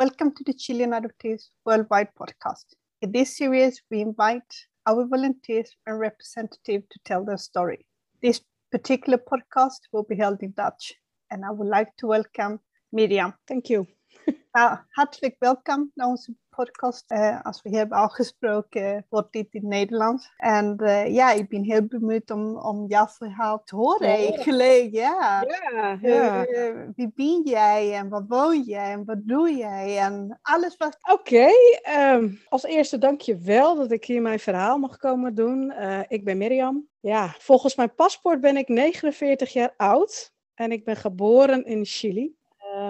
Welcome to the Chilean Adoptees Worldwide podcast. In this series, we invite our volunteers and representatives to tell their story. This particular podcast will be held in Dutch, and I would like to welcome Miriam. Thank you. Nou, hartelijk welkom naar onze podcast. Uh, als we hebben afgesproken, wordt dit in Nederlands. En uh, ja, ik ben heel benieuwd om, om jouw verhaal te horen Ja. eigenlijk. Ja. Ja, ja. Eh, wie ben jij en waar woon jij en wat doe jij en alles wat... Oké, ehm, als eerste dank je wel dat ik hier mijn verhaal mag komen doen. Eh, ik ben Mirjam. Ja, volgens mijn paspoort ben ik 49 jaar oud en ik ben geboren in Chili.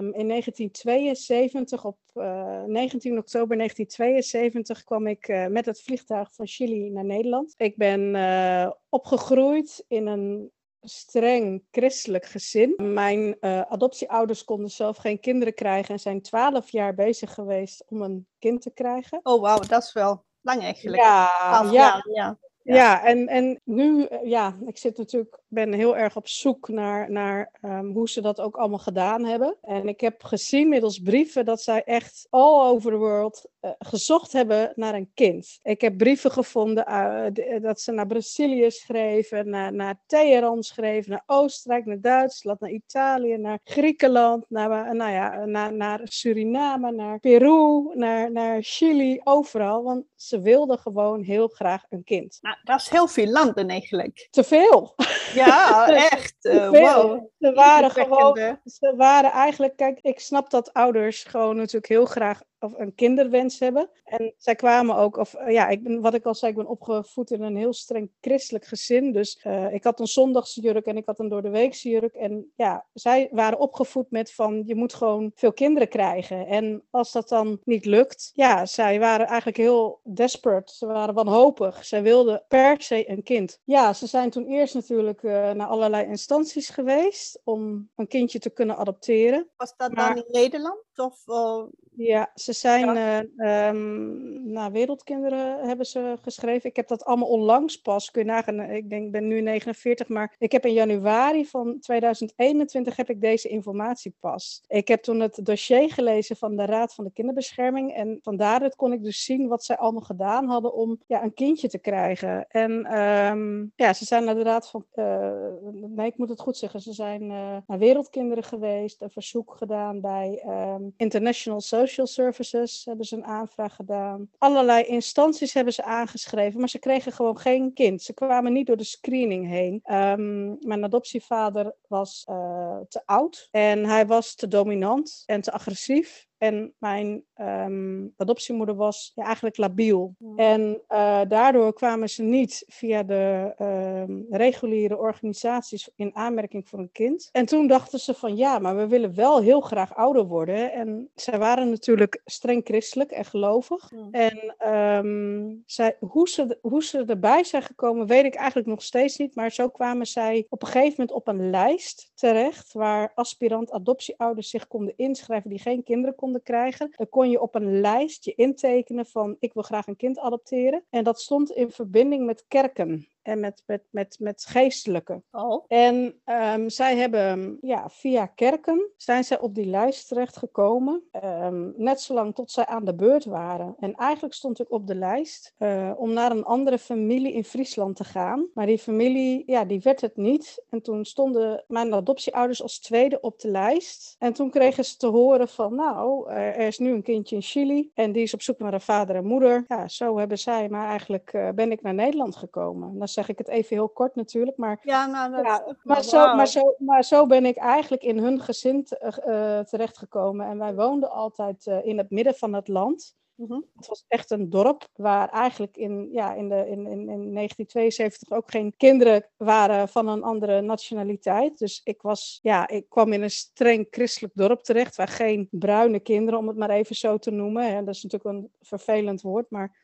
Ehm, in 1972, op eh, 19 oktober 1972, kwam ik eh, met het vliegtuig van Chili naar Nederland. Ik ben eh, opgegroeid in een streng christelijk gezin. Mijn adoptieouders konden zelf geen kinderen krijgen en zijn 12 jaar bezig geweest om een kind te krijgen. Oh wauw, dat is wel lang eigenlijk. Ja, ja, ja. ja. en, en nu, ja, ik zit natuurlijk, ben heel erg op zoek naar, naar ehm, hoe ze dat ook allemaal gedaan hebben. En ik heb gezien middels brieven dat zij echt all over the world eh, gezocht hebben naar een kind. Ik heb brieven gevonden eh, eh, dat ze naar Brazilië schreven, naar, naar Teheran schreven, naar Oostenrijk, naar Duitsland, naar Italië, naar Griekenland, naar, nou ja, naar, naar Suriname, naar Peru, naar, naar Chili, overal. Want ze wilden gewoon heel graag een kind. Nou, dat is heel veel landen eigenlijk. Te veel. Ja, echt. Eh, wow. Ze waren gewoon ze waren eigenlijk, kijk, ik snap dat ouders gewoon natuurlijk heel graag of een kinderwens hebben. En zij kwamen ook, of eh, ja, ik ben, wat ik al zei, ik ben opgevoed in een heel streng christelijk gezin. Dus eh, ik had een zondagsjurk en ik had een doordeweekse jurk. En ja, zij waren opgevoed met van, je moet gewoon veel kinderen krijgen. En als dat dan niet lukt, ja, zij waren eigenlijk heel desperate. Ze waren wanhopig. Zij wilden per se een kind. Ja, ze zijn toen eerst natuurlijk eh, naar allerlei instanties geweest om een kindje te kunnen adopteren. Was dat Maar- dan in Nederland? Of, eh, Ja, ze zijn eh, ehm, naar Wereldkinderen hebben ze geschreven. Ik heb dat allemaal onlangs pas. Kun je nagaan, ik denk, ik ben nu 49, maar ik heb in januari van 2021 heb ik deze informatie pas. Ik heb toen het dossier gelezen van de Raad van de Kinderbescherming en van daaruit kon ik dus zien wat zij allemaal gedaan hadden om ja, een kindje te krijgen. En ehm, ja, ze zijn naar de Raad van, eh, nee, ik moet het goed zeggen, ze zijn eh, naar Wereldkinderen geweest, een verzoek gedaan bij ehm, International Social Services, hebben ze een aanvraag gedaan. Allerlei instanties hebben ze aangeschreven, maar ze kregen gewoon geen kind. Ze kwamen niet door de screening heen. Ehm, mijn adoptievader was eh, te oud en hij was te dominant en te agressief. En mijn ehm, adoptiemoeder was ja, eigenlijk labiel. En eh, daardoor kwamen ze niet via de ehm, reguliere organisaties in aanmerking voor een kind. En toen dachten ze van ja, maar we willen wel heel graag ouder worden. En zij waren natuurlijk streng christelijk en gelovig. En ehm, zij, hoe, ze, hoe ze erbij zijn gekomen, weet ik eigenlijk nog steeds niet. Maar zo kwamen zij op een gegeven moment op een lijst terecht. Waar aspirant adoptieouders zich konden inschrijven die geen kinderen konden krijgen. Dan kon je op een lijst je intekenen van ik wil graag een kind adopteren. En dat stond in verbinding met kerken. En met, met, met, met geestelijke. oh. En ehm, zij hebben ja, via kerken zijn zij op die lijst terechtgekomen. ehm net zolang tot zij aan de beurt waren. En eigenlijk stond ik op de lijst eh, om naar een andere familie in Friesland te gaan. Maar die familie, ja, die werd het niet. En toen stonden mijn adoptieouders als tweede op de lijst. En toen kregen ze te horen van, nou, er er is nu een kindje in Chili. En die is op zoek naar een vader en moeder. Ja, zo hebben zij, maar eigenlijk eh, ben ik naar Nederland gekomen. Dan zeg ik het even heel kort natuurlijk, maar Ja, nou, dat ja, maar zo, maar, zo, maar zo ben ik eigenlijk in hun gezin eh, terechtgekomen. En wij woonden altijd eh, in het midden van het land. Mhm. Het was echt een dorp waar eigenlijk in, ja, in, de, in, in, in 1972 ook geen kinderen waren van een andere nationaliteit. Dus ik, was, ja, ik kwam in een streng christelijk dorp terecht waar geen bruine kinderen, om het maar even zo te noemen. Hè. Dat is natuurlijk een vervelend woord, maar.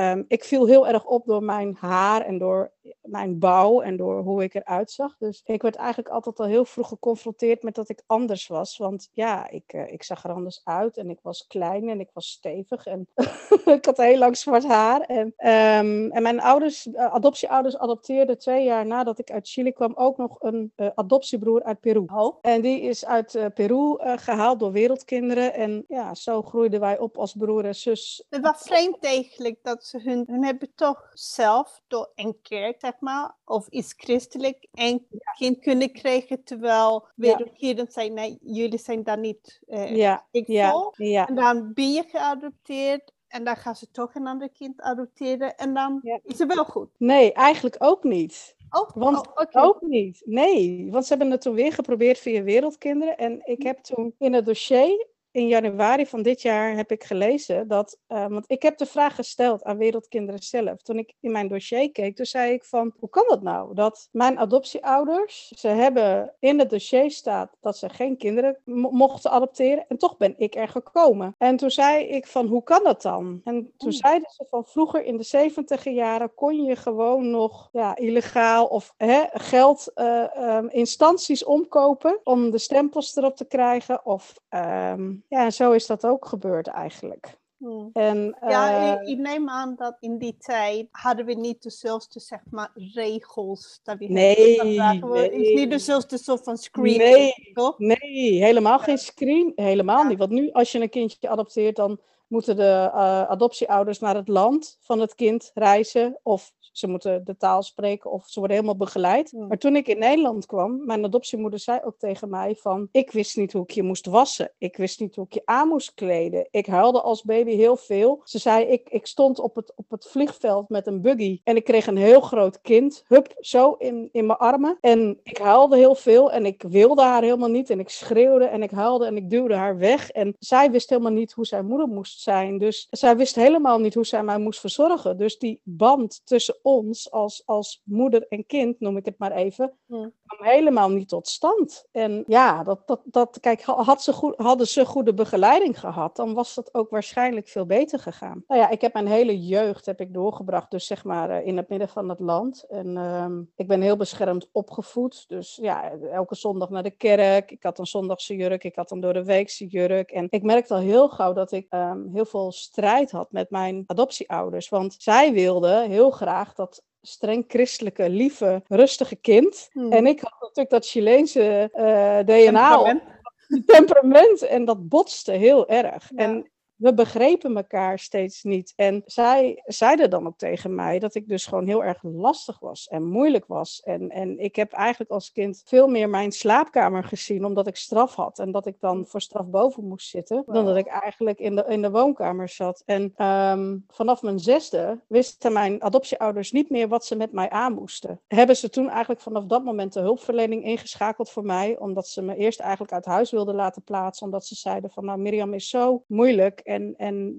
Ehm, ik viel heel erg op door mijn haar en door mijn bouw en door hoe ik eruit zag. Dus ik werd eigenlijk altijd al heel vroeg geconfronteerd met dat ik anders was. Want ja, ik, uh, ik zag er anders uit en ik was klein en ik was stevig en ik had heel lang zwart haar. En, um, en mijn ouders, uh, adoptieouders adopteerden twee jaar nadat ik uit Chili kwam ook nog een uh, adoptiebroer uit Peru. Oh. En die is uit Peru gehaald door wereldkinderen. En ja, zo groeiden wij op als broer en zus. Het was vreemd eigenlijk dat ze hun, hun hebben toch zelf door een kerk, zeg maar, of iets christelijk, ja. kind kunnen krijgen, terwijl wereldkinderen ja. zijn, nee, jullie zijn daar niet uh, ja. ik ja. voor. Ja. En dan ben je geadopteerd en dan gaan ze toch een ander kind adopteren en dan Ja. is het wel goed. Nee, eigenlijk ook niet. Oh, Want oh. Ook niet. Nee, want ze hebben het toen weer geprobeerd via Wereldkinderen. En ik heb toen in het dossier in januari van dit jaar heb ik gelezen dat, uh, want ik heb de vraag gesteld aan Wereldkinderen zelf. Toen ik in mijn dossier keek, toen zei ik van, hoe kan dat nou? Dat mijn adoptieouders, ze hebben in het dossier staat dat ze geen kinderen mo mochten adopteren en toch ben ik er gekomen. En toen zei ik van, hoe kan dat dan? En toen zeiden ze van, vroeger in de zeventiger jaren kon je gewoon nog ja, illegaal of hè, geld uh, um, instanties omkopen om de stempels erop te krijgen of... Um, ja, en zo is dat ook gebeurd eigenlijk. Hmm. En, Ja, uh, ik, ik neem aan dat in die tijd hadden we niet dezelfde zeg maar, regels. Dat we Nee, hebben. We- Het is nee. niet dezelfde soort van screening, Nee. toch? nee, helemaal geen screen. Helemaal Ja. niet. Want nu, als je een kindje adopteert, dan moeten de uh, adoptieouders naar het land van het kind reizen. Of ze moeten de taal spreken of ze worden helemaal begeleid. Maar toen ik in Nederland kwam, mijn adoptiemoeder zei ook tegen mij van... Ik wist niet hoe ik je moest wassen. Ik wist niet hoe ik je aan moest kleden. Ik huilde als baby heel veel. Ze zei, ik, ik stond op het, op het vliegveld met een buggy en ik kreeg een heel groot kind. Hup, zo in, in mijn armen. En ik huilde heel veel en ik wilde haar helemaal niet. En ik schreeuwde en ik huilde en ik duwde haar weg. En zij wist helemaal niet hoe zij moeder moest zijn. Dus zij wist helemaal niet hoe zij mij moest verzorgen. Dus die band tussen ons als, als moeder en kind, noem ik het maar even. Helemaal niet tot stand. En ja, dat, dat, dat, kijk, had ze goed, hadden ze goede begeleiding gehad, dan was dat ook waarschijnlijk veel beter gegaan. Nou ja, ik heb mijn hele jeugd heb ik doorgebracht, dus zeg maar eh, in het midden van het land. En ehm, ik ben heel beschermd opgevoed. Dus ja, elke zondag naar de kerk. Ik had een zondagse jurk, ik had een door de weekse jurk. En ik merkte al heel gauw dat ik ehm, heel veel strijd had met mijn adoptieouders. Want zij wilden heel graag dat streng christelijke, lieve, rustige kind. Hmm. En ik had natuurlijk dat Chileense eh, DNA Temperament. En dat botste heel erg. Ja. En we begrepen elkaar steeds niet. En zij zeiden dan ook tegen mij dat ik dus gewoon heel erg lastig was en moeilijk was. En, en ik heb eigenlijk als kind veel meer mijn slaapkamer gezien, omdat ik straf had. En dat ik dan voor straf boven moest zitten, dan dat ik eigenlijk in de, in de woonkamer zat. En ehm, vanaf mijn zesde wisten mijn adoptieouders niet meer wat ze met mij aan moesten. Hebben ze toen eigenlijk vanaf dat moment de hulpverlening ingeschakeld voor mij, omdat ze me eerst eigenlijk uit huis wilden laten plaatsen, omdat ze zeiden van nou Mirjam is zo moeilijk en, en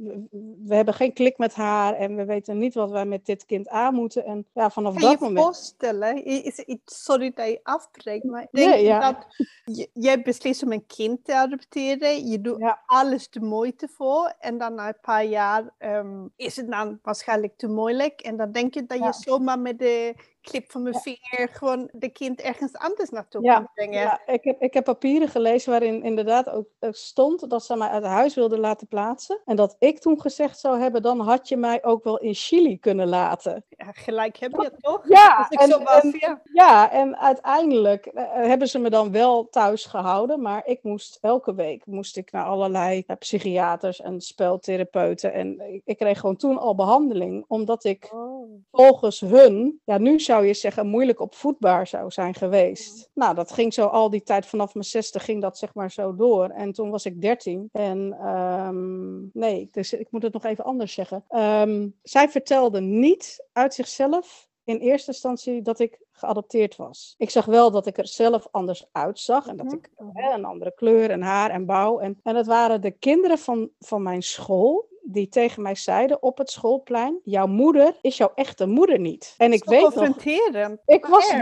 we hebben geen klik met haar en we weten niet wat wij met dit kind aan moeten. En ja, vanaf dat je moment... voorstellen, is iets, sorry dat je afbreekt, maar ik denk Nee, ja. dat je, jij beslist om een kind te adopteren, je doet Ja. alles de moeite voor en dan na een paar jaar ehm, is het dan waarschijnlijk te moeilijk en dan denk je dat je zomaar met de clip van mijn vinger gewoon de kind ergens anders naartoe Ja, kan brengen. Ja, ik heb, ik heb papieren gelezen waarin inderdaad ook eh, stond dat ze mij uit huis wilden laten plaatsen. En dat ik toen gezegd zou hebben, dan had je mij ook wel in Chili kunnen laten. Ja, gelijk heb je toch? Ja, en- zo was, en- ja. Ja, en uiteindelijk eh, hebben ze me dan wel thuis gehouden. Maar ik moest elke week moest ik naar allerlei eh, psychiaters en speltherapeuten. En ik, ik kreeg gewoon toen al behandeling, omdat ik Oh. volgens hun, ja, nu zou je zeggen, moeilijk opvoedbaar zou zijn geweest. Nou, dat ging zo al die tijd vanaf mijn zesde ging dat zeg maar zo door. En toen was ik dertien. En ehm, nee, dus ik moet het nog even anders zeggen. Ehm, zij vertelde niet uit zichzelf in eerste instantie dat ik geadopteerd was. Ik zag wel dat ik er zelf anders uitzag en dat ik hè, een andere kleur en haar en bouw. En, en het waren de kinderen van, van mijn school die tegen mij zeiden op het schoolplein: Jouw moeder is jouw echte moeder niet. En ik weet nog, confronterend. ik was,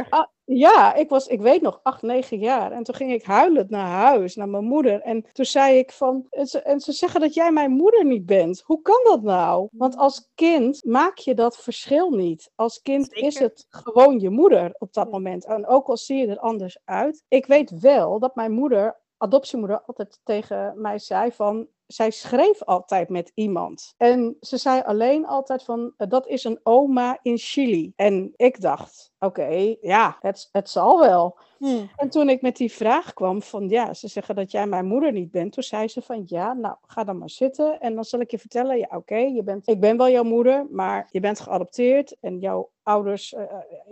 Ja, ik was, ik weet nog, acht, negen jaar. En toen ging ik huilend naar huis, naar mijn moeder. En toen zei ik van, en ze, en ze zeggen dat jij mijn moeder niet bent. Hoe kan dat nou? Want als kind maak je dat verschil niet. Als kind is het gewoon je moeder op dat moment. En ook al zie je er anders uit. Ik weet wel dat mijn moeder adoptiemoeder altijd tegen mij zei van zij schreef altijd met iemand. En ze zei alleen altijd van, dat is een oma in Chili. En ik dacht, oké, ja, het, het zal wel. Hmm. En toen ik met die vraag kwam van, ja, ze zeggen dat jij mijn moeder niet bent. Toen zei ze van, ja, nou, ga dan maar zitten. En dan zal ik je vertellen, ja, oké, je bent, ik ben wel jouw moeder, maar je bent geadopteerd. En jouw ouders uh,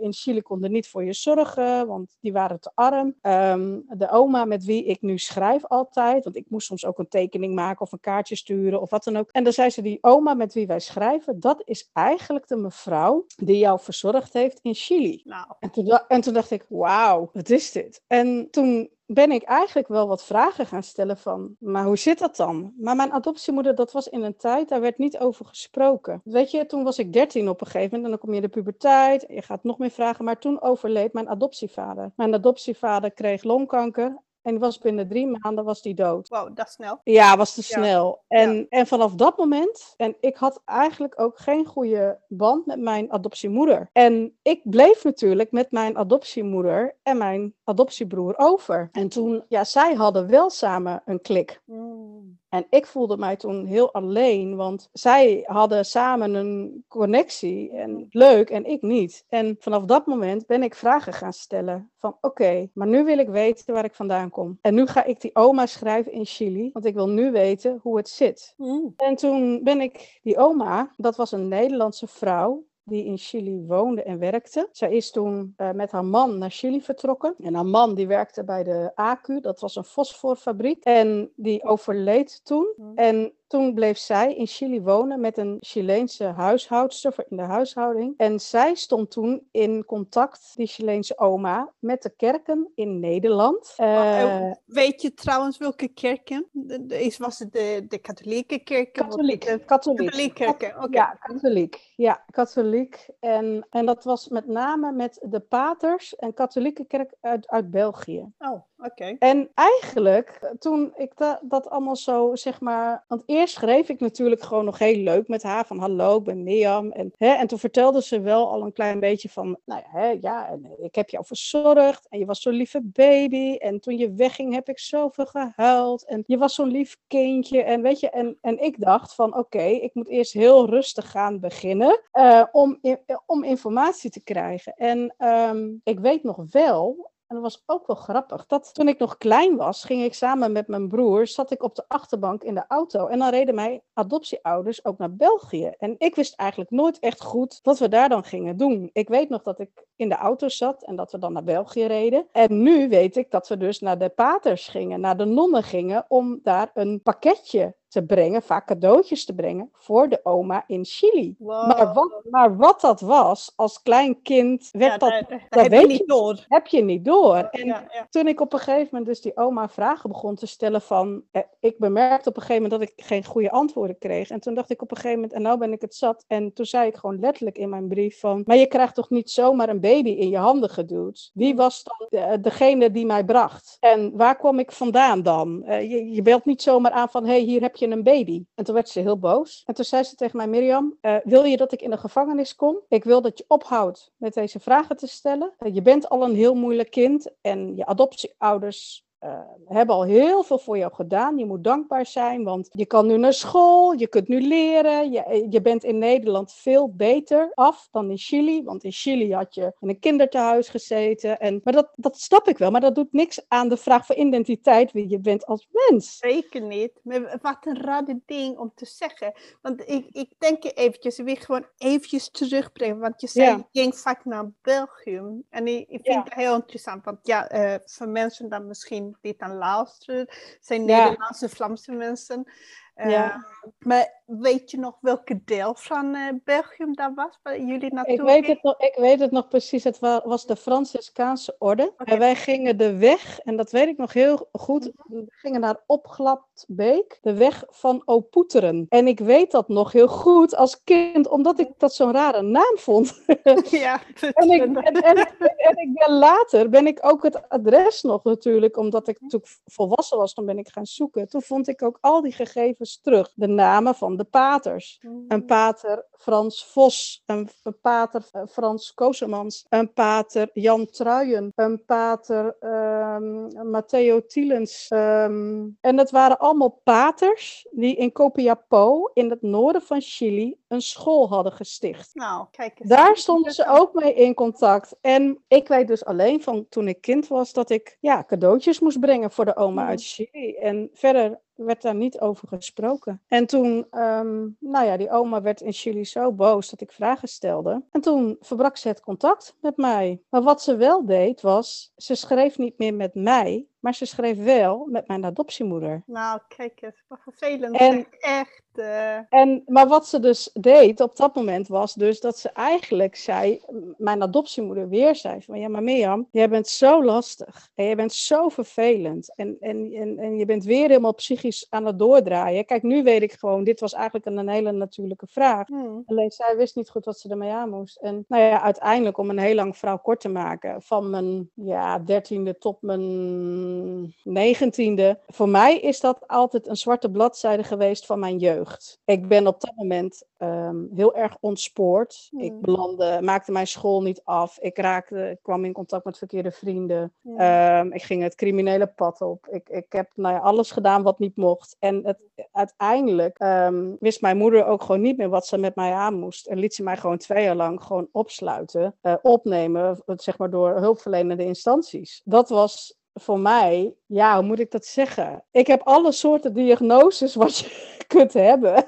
in Chili konden niet voor je zorgen, want die waren te arm. Um, de oma met wie ik nu schrijf altijd, want ik moest soms ook een tekening maken of een kaartje sturen of wat dan ook. En dan zei ze, die oma met wie wij schrijven, dat is eigenlijk de mevrouw die jou verzorgd heeft in Chili. Nou. En, toen, en toen dacht ik, wauw, wat is dit? En toen ben ik eigenlijk wel wat vragen gaan stellen van, maar hoe zit dat dan? Maar mijn adoptiemoeder, dat was in een tijd, daar werd niet over gesproken. Weet je, toen was ik dertien op een gegeven moment en dan kom je in de puberteit, je gaat nog meer vragen, maar toen overleed mijn adoptievader. Mijn adoptievader kreeg longkanker en was binnen drie maanden was die dood. Wow, dat snel. Ja, was te snel. En, en vanaf dat moment, en ik had eigenlijk ook geen goede band met mijn adoptiemoeder. En ik bleef natuurlijk met mijn adoptiemoeder en mijn adoptiebroer over. En toen, ja, zij hadden wel samen een klik. Mm. En ik voelde mij toen heel alleen, want zij hadden samen een connectie en leuk en ik niet. En vanaf dat moment ben ik vragen gaan stellen van oké, maar nu wil ik weten waar ik vandaan kom. En nu ga ik die oma schrijven in Chili, want ik wil nu weten hoe het zit. Mm. En toen ben ik die oma, dat was een Nederlandse vrouw, die in Chili woonde en werkte. Zij is toen uh, met haar man naar Chili vertrokken. En haar man die werkte bij de ACU, dat was een fosforfabriek. En die overleed toen. Mm. En toen bleef zij in Chili wonen met een Chileense huishoudster in de huishouding. En zij stond toen in contact, die Chileense oma, met de kerken in Nederland. Uh, weet je trouwens welke kerken? Is, was het de, de katholieke kerken? Katholiek. De, katholiek. katholiek kerken, oké. Ja, katholiek. Ja, katholiek. En, en dat was met name met de paters en katholieke kerk uit, uit België. Oh, oké. En eigenlijk, toen ik dat allemaal zo, zeg maar... Want eerst schreef ik natuurlijk gewoon nog heel leuk met haar van hallo, ik ben Mirjam. En, hè, en toen vertelde ze wel al een klein beetje van, nou ja, hè, ja en ik heb jou verzorgd en je was zo'n lieve baby. En toen je wegging heb ik zoveel gehuild en je was zo'n lief kindje. En weet je, en, en ik dacht van oké, ik moet eerst heel rustig gaan beginnen uh, om, om informatie te krijgen. En um, ik weet nog wel, en dat was ook wel grappig. Dat toen ik nog klein was, ging ik samen met mijn broer, zat ik op de achterbank in de auto. En dan reden mijn adoptieouders ook naar België. En ik wist eigenlijk nooit echt goed wat we daar dan gingen doen. Ik weet nog dat ik in de auto zat en dat we dan naar België reden. En nu weet ik dat we dus naar de paters gingen, naar de nonnen gingen, om daar een pakketje te brengen, vaak cadeautjes te brengen voor de oma in Chili. Maar, wat, maar wat dat was, als klein kind, werd dat, dat, heb weet je niet door. Heb je niet door. En toen ik op een gegeven moment dus die oma vragen begon te stellen van, eh, ik bemerkte op een gegeven moment dat ik geen goede antwoorden kreeg. En toen dacht ik op een gegeven moment, en nou ben ik het zat. En toen zei ik gewoon letterlijk in mijn brief van, maar je krijgt toch niet zomaar een baby in je handen geduwd? Wie was dan degene die mij bracht? En waar kwam ik vandaan dan? Je, je belt niet zomaar aan van, hé, hey, hier heb je een baby? En toen werd ze heel boos. En toen zei ze tegen mij, Mirjam, uh, wil je dat ik in de gevangenis kom? Ik wil dat je ophoudt met deze vragen te stellen. Uh, je bent al een heel moeilijk kind en je adoptieouders uh, hebben al heel veel voor jou gedaan. Je moet dankbaar zijn, want je kan nu naar school, je kunt nu leren. Je, eh, je bent in Nederland veel beter af dan in Chili. Want in Chili had je in een kinderthuis gezeten. En, maar dat, dat snap ik wel, maar dat doet niks aan de vraag van identiteit, wie je bent als mens. Zeker niet. Maar wat een rare ding om te zeggen. Want ik, ik denk je eventjes, ik wil gewoon eventjes terugbrengen. Want je zei, ja. je ging vaak naar België. En ik, ik vind ja. het heel interessant, want ja, uh, voor mensen dan misschien die luisteren, zijn Nederlandse, Vlaamse mensen. Ja. Maar weet je nog welke deel van uh, Belgium dat was, waar jullie naartoe ik weet, het nog, ik weet het nog precies, het was de Franciscaanse orde. En wij gingen de weg, en dat weet ik nog heel goed, we gingen naar Opglaptbeek, de weg van Opoeteren. En ik weet dat nog heel goed als kind, omdat ik dat zo'n rare naam vond. ja, en, ik, en, en, en, ik ben later, ben ik ook het adres nog natuurlijk, omdat ik toen volwassen was, dan ben ik gaan zoeken. Toen vond ik ook al die gegevens terug. De namen van de paters. Een pater Frans Vos, een, pater uh, Frans Kosemans, een pater Jan Truijen, een pater um, Matteo Tielens. Um, en dat waren allemaal paters die in Copiapó, in het noorden van Chili, een school hadden gesticht. Nou, kijk eens. Daar stonden ze ook mee in contact. En ik weet dus alleen van toen ik kind was dat ik ja, cadeautjes moest brengen voor de oma uit Chili. En verder werd daar niet over gesproken. En toen, um, nou ja, die oma werd in Chili zo boos dat ik vragen stelde. En toen verbrak ze het contact met mij. Maar wat ze wel deed was, ze schreef niet meer met mij, maar ze schreef wel met mijn adoptiemoeder. Nou, kijk eens, wat vervelend. En, echt. Uh... En, maar wat ze dus deed op dat moment was dus dat ze eigenlijk zei, mijn adoptiemoeder weer zei van ja, maar Mirjam, jij bent zo lastig en je bent zo vervelend en, en, en, en je bent weer helemaal psychisch aan het doordraaien. Kijk, nu weet ik gewoon, dit was eigenlijk een, een hele natuurlijke vraag. Hmm. Alleen zij wist niet goed wat ze ermee aan moest. En nou ja, uiteindelijk om een heel lang verhaal kort te maken, van mijn ja, dertiende tot mijn negentiende. Voor mij is dat altijd een zwarte bladzijde geweest van mijn jeugd. Ik ben op dat moment ehm, heel erg ontspoord. Ik hmm. belandde, maakte mijn school niet af. Ik raakte, kwam in contact met verkeerde vrienden. Ehm, ik ging het criminele pad op. Ik, ik heb nou ja, alles gedaan wat niet mocht. En het, uiteindelijk ehm, wist mijn moeder ook gewoon niet meer wat ze met mij aan moest. En liet ze mij gewoon twee jaar lang gewoon opsluiten, uh, opnemen, zeg maar door hulpverlenende instanties. Dat was voor mij, ja, hoe moet ik dat zeggen? Ik heb alle soorten diagnoses wat je kunt hebben.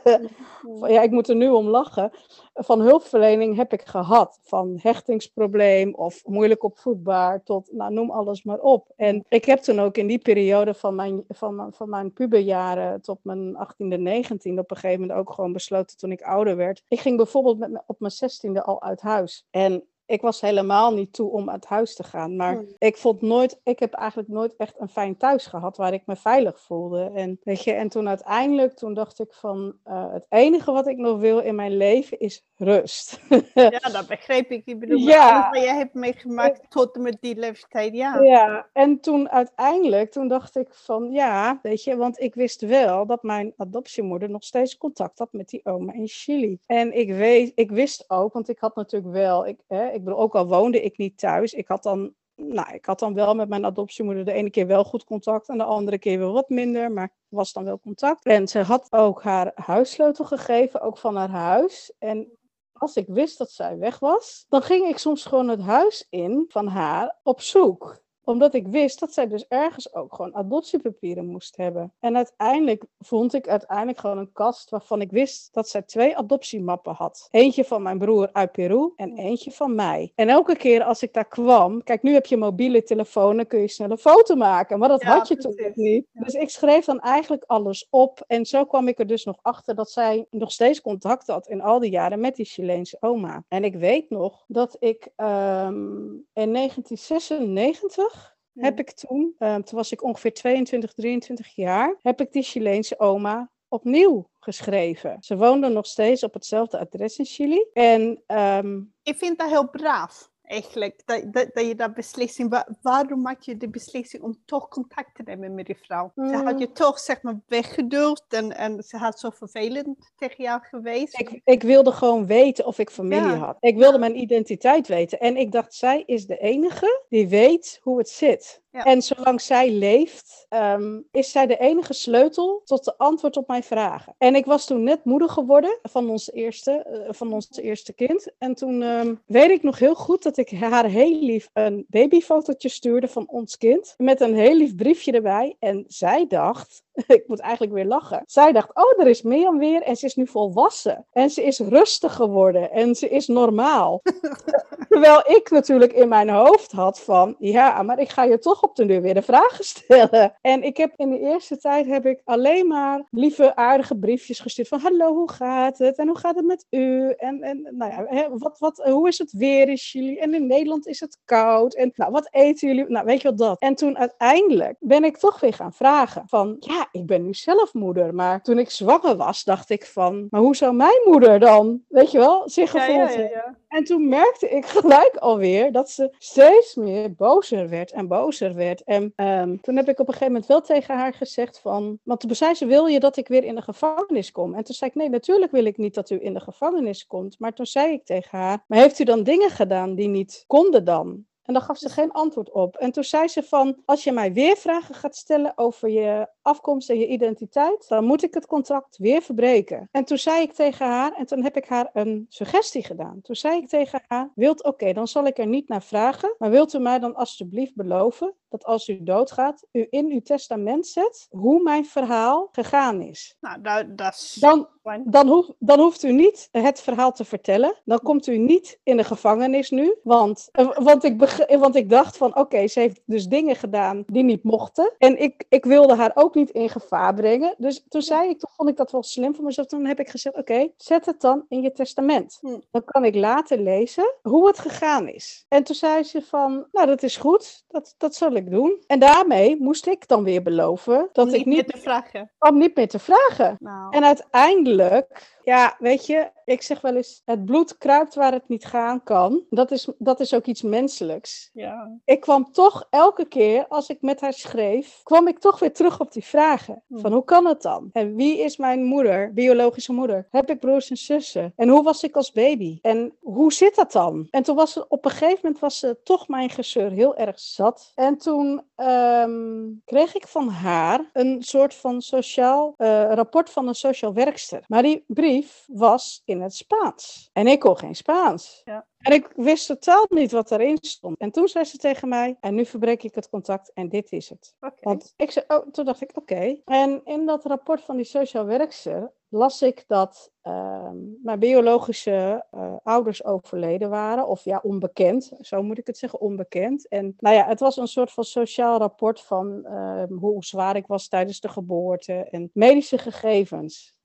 ja, ik moet er nu om lachen. Van hulpverlening heb ik gehad. Van hechtingsprobleem of moeilijk opvoedbaar tot, nou, noem alles maar op. En ik heb toen ook in die periode van mijn, van, van mijn puberjaren tot mijn 18e, 19e op een gegeven moment ook gewoon besloten toen ik ouder werd. Ik ging bijvoorbeeld met, op mijn 16e al uit huis. En ik was helemaal niet toe om uit huis te gaan. Maar ik vond nooit, ik heb eigenlijk nooit echt een fijn thuis gehad waar ik me veilig voelde. En, weet je, en toen uiteindelijk, toen dacht ik van uh, het enige wat ik nog wil in mijn leven is rust. ja, dat begreep ik. Ik bedoel, ja. wat jij hebt meegemaakt tot met die leeftijd, ja. Ja, en toen uiteindelijk, toen dacht ik van ja, weet je, want ik wist wel dat mijn adoptiemoeder nog steeds contact had met die oma in Chili. En ik weet, ik wist ook, want ik had natuurlijk wel, ik, hè, ik ook al woonde ik niet thuis, ik had dan nou, ik had dan wel met mijn adoptiemoeder de ene keer wel goed contact en de andere keer wel wat minder, maar was dan wel contact. En ze had ook haar huissleutel gegeven, ook van haar huis. En als ik wist dat zij weg was, dan ging ik soms gewoon het huis in van haar op zoek omdat ik wist dat zij dus ergens ook gewoon adoptiepapieren moest hebben. En uiteindelijk vond ik uiteindelijk gewoon een kast waarvan ik wist dat zij twee adoptiemappen had. Eentje van mijn broer uit Peru en eentje van mij. En elke keer als ik daar kwam, kijk nu heb je mobiele telefoon, dan kun je snel een foto maken. Maar dat had je toen nog niet. Dus ik schreef dan eigenlijk alles op. En zo kwam ik er dus nog achter dat zij nog steeds contact had in al die jaren met die Chileense oma. En ik weet nog dat ik um, in 1996 heb ik toen, ehm, toen was ik ongeveer 22, 23 jaar, heb ik die Chileense oma opnieuw geschreven. Ze woonde nog steeds op hetzelfde adres in Chili. En, ehm, Ik vind dat heel braaf eigenlijk, dat, dat, dat je dat beslissing, waarom maak je de beslissing om toch contact te nemen met die vrouw? Ze had je mm. toch zeg maar weggeduld en, en ze had zo vervelend tegen jou geweest. Ik, ik wilde gewoon weten of ik familie had. Ik wilde mijn identiteit weten en ik dacht, zij is de enige die weet hoe het zit. En zolang zij leeft, ehm, is zij de enige sleutel tot de antwoord op mijn vragen. En ik was toen net moeder geworden van ons eerste, uh, van ons eerste kind. En toen um, weet ik nog heel goed dat ik haar heel lief een babyfotootje stuurde van ons kind. Met een heel lief briefje erbij. En zij dacht, ik moet eigenlijk weer lachen. Zij dacht, oh, er is Mirjam weer en ze is nu volwassen. En ze is rustig geworden en ze is normaal. Terwijl ik natuurlijk in mijn hoofd had van, ja, maar ik ga je toch op de deur weer de vragen stellen. En ik heb in de eerste tijd heb ik alleen maar lieve, aardige briefjes gestuurd van, hallo, hoe gaat het? En hoe gaat het met u? En, en nou ja, hè, wat, wat, hoe is het weer in Chili? En in Nederland is het koud. En nou, wat eten jullie? Nou, weet je wat dat? En toen uiteindelijk ben ik toch weer gaan vragen van, ja, ik ben nu zelf moeder, maar toen ik zwanger was, dacht ik van, maar hoe zou mijn moeder dan, weet je wel, zich gevoeld ja, ja, ja, En toen merkte ik gelijk alweer dat ze steeds meer bozer werd en bozer werd. En ehm, toen heb ik op een gegeven moment wel tegen haar gezegd van, want toen zei ze, wil je dat ik weer in de gevangenis kom? En toen zei ik, nee, natuurlijk wil ik niet dat u in de gevangenis komt. Maar toen zei ik tegen haar, maar heeft u dan dingen gedaan die niet konden dan? En daar gaf ze geen antwoord op. En toen zei ze van, als je mij weer vragen gaat stellen over je afkomst en je identiteit, dan moet ik het contract weer verbreken. En toen zei ik tegen haar, en toen heb ik haar een suggestie gedaan. Toen zei ik tegen haar, wilt oké, dan zal ik er niet naar vragen, maar wilt u mij dan alsjeblieft beloven dat als u doodgaat, u in uw testament zet hoe mijn verhaal gegaan is. Nou, dat, dat is... Dan, dan, hoef, dan hoeft u niet het verhaal te vertellen. Dan komt u niet in de gevangenis nu. Want, eh, want, ik, want ik dacht van, oké, ze heeft dus dingen gedaan die niet mochten. En ik, ik wilde haar ook niet in gevaar brengen. Dus toen zei ik, toen vond ik dat wel slim voor mezelf. Toen heb ik gezegd, oké, zet het dan in je testament. Hm. Dan kan ik later lezen hoe het gegaan is. En toen zei ze van, nou dat is goed, dat, dat zal ik doen. En daarmee moest ik dan weer beloven dat ik niet niet, meer te vragen. om niet meer te vragen. Nou, En uiteindelijk, ja, weet je, ik zeg wel eens, het bloed kruipt waar het niet gaan kan. Dat is, dat is ook iets menselijks. ja. Ik kwam toch elke keer, als ik met haar schreef, kwam ik toch weer terug op die vragen. Hmm. Van hoe kan het dan? En wie is mijn moeder, biologische moeder? Heb ik broers en zussen? En hoe was ik als baby? En hoe zit dat dan? En toen was ze, op een gegeven moment was ze toch mijn gezeur heel erg zat. En toen ehm, kreeg ik van haar een soort van sociaal eh, rapport van een sociaal werkster. Maar die brief was in het Spaans. En ik kon geen Spaans. Ja. En ik wist totaal niet wat erin stond. En toen zei ze tegen mij, en nu verbreek ik het contact en dit is het. Want ik zei, oh, toen dacht ik, oké. En in dat rapport van die sociaal werkster las ik dat ehm, mijn biologische eh, ouders overleden waren. Of ja, onbekend. Zo moet ik het zeggen, onbekend. En nou ja, het was een soort van sociaal rapport van ehm, hoe zwaar ik was tijdens de geboorte. En medische gegevens.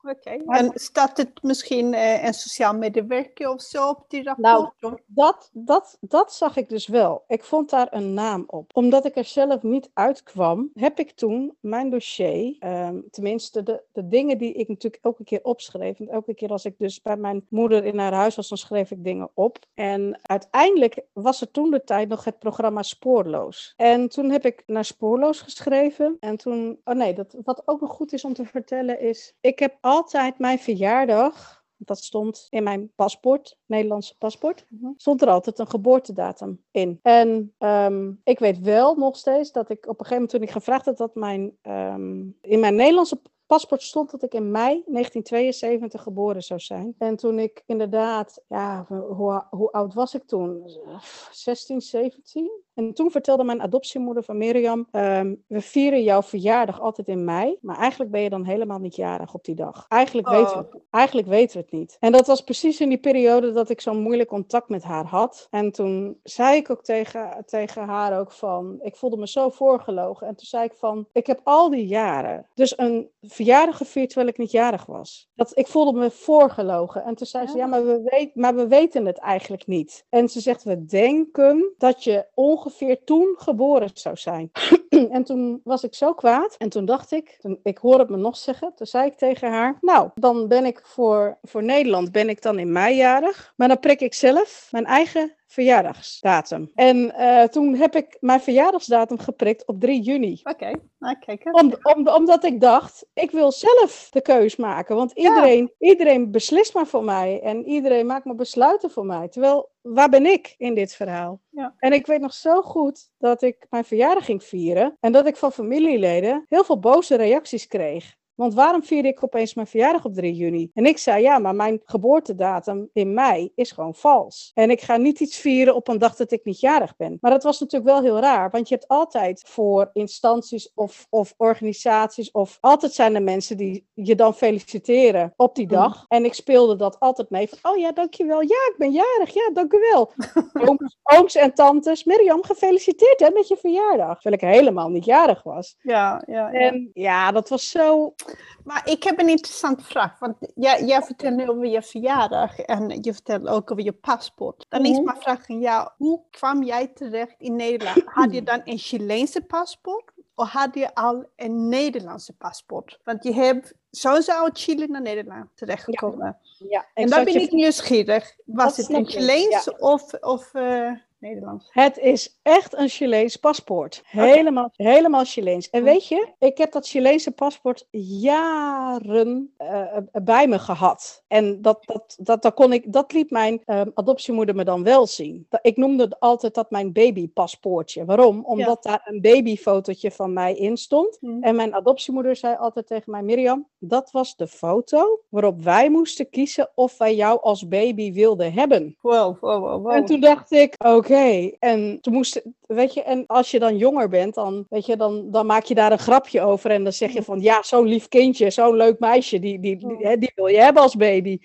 En staat het misschien eh, een sociaal medewerker of zo op die rapport? Nou, Dat, dat, dat zag ik dus wel. Ik vond daar een naam op. Omdat ik er zelf niet uitkwam, heb ik toen mijn dossier, ehm, tenminste de, de dingen die ik natuurlijk elke keer opschreef. Want elke keer als ik dus bij mijn moeder in haar huis was, dan schreef ik dingen op. En uiteindelijk was er toen de tijd nog het programma Spoorloos. En toen heb ik naar Spoorloos geschreven. En toen, oh nee, dat, wat ook nog goed is om te vertellen is, ik heb altijd mijn verjaardag dat stond in mijn paspoort, Nederlandse paspoort, Mhm. stond er altijd een geboortedatum in. En ehm, ik weet wel nog steeds dat ik op een gegeven moment toen ik gevraagd had dat mijn, ehm, in mijn Nederlandse paspoort stond dat ik in mei 1972 geboren zou zijn. En toen ik inderdaad, ja, hoe, hoe oud was ik toen? 16, 17? En toen vertelde mijn adoptiemoeder van Mirjam, ehm, we vieren jouw verjaardag altijd in mei, maar eigenlijk ben je dan helemaal niet jarig op die dag. Eigenlijk, weten, we, het- eigenlijk weten we het niet. En dat was precies in die periode dat ik zo'n moeilijk contact met haar had. En toen zei ik ook tegen, tegen haar ook van, ik voelde me zo voorgelogen. En toen zei ik van, ik heb al die jaren dus een verjaardag gevierd terwijl ik niet jarig was. Dat, ik voelde me voorgelogen. En toen zei ze, Ja. ja, maar we, weet, maar we weten het eigenlijk niet. En ze zegt, we denken dat je ongeveer toen geboren zou zijn. en toen was ik zo kwaad. En toen dacht ik, ik hoor het me nog zeggen. Toen zei ik tegen haar, nou, dan ben ik voor, voor Nederland ben ik dan in mei jarig. Maar dan prik ik zelf mijn eigen verjaardagsdatum. En eh, toen heb ik mijn verjaardagsdatum geprikt op 3 juni. Oké, nou kijk eens. Om, om, omdat ik dacht, ik wil zelf de keus maken. Want iedereen, iedereen beslist maar voor mij. En iedereen maakt maar besluiten voor mij. Terwijl, waar ben ik in dit verhaal? Ja. En ik weet nog zo goed dat ik mijn verjaardag ging vieren. En dat ik van familieleden heel veel boze reacties kreeg. Want waarom vierde ik opeens mijn verjaardag op 3 juni? En ik zei, ja, maar mijn geboortedatum in mei is gewoon vals. En ik ga niet iets vieren op een dag dat ik niet jarig ben. Maar dat was natuurlijk wel heel raar, want je hebt altijd voor instanties of, of organisaties, of altijd zijn er mensen die je dan feliciteren op die dag. En ik speelde dat altijd mee van, oh ja, dankjewel. Ja, ik ben jarig. Ja, dank u wel. ooms, ooms en tantes, Mirjam, gefeliciteerd hè, met je verjaardag. Terwijl ik helemaal niet jarig was. Ja, ja, ja. En ja, dat was zo. Maar ik heb een interessante vraag. Want jij, jij vertelt nu over je verjaardag en je vertelt ook over je paspoort. Dan is Mhm. mijn vraag aan jou, hoe kwam jij terecht in Nederland? Had je dan een Chileense paspoort? Of had je al een Nederlandse paspoort? Want je hebt sowieso uit Chile naar Nederland terechtgekomen. Ja, en dan ben ik nieuwsgierig. Was het een ik, Chileens of, of eh, Nederlands? Het is echt een Chileens paspoort. Helemaal, helemaal Chileens. En weet je, ik heb dat Chileense paspoort jaren eh, bij me gehad. En dat, dat, dat, dat, kon ik, dat liet mijn eh, adoptiemoeder me dan wel zien. Ik noemde het altijd dat mijn babypaspoortje. Waarom? Omdat daar een babyfotootje van mij in stond. Hm. En mijn adoptiemoeder zei altijd tegen mij, Mirjam, dat was de foto waarop wij moesten kiezen of wij jou als baby wilden hebben. Wow, wow, wow, wow. En toen dacht ik, oké. En toen moest, weet je, en als je dan jonger bent, dan, weet je, dan, dan maak je daar een grapje over. En dan zeg je van, ja, zo'n lief kindje, zo'n leuk meisje, die, die, die, die wil je hebben als baby.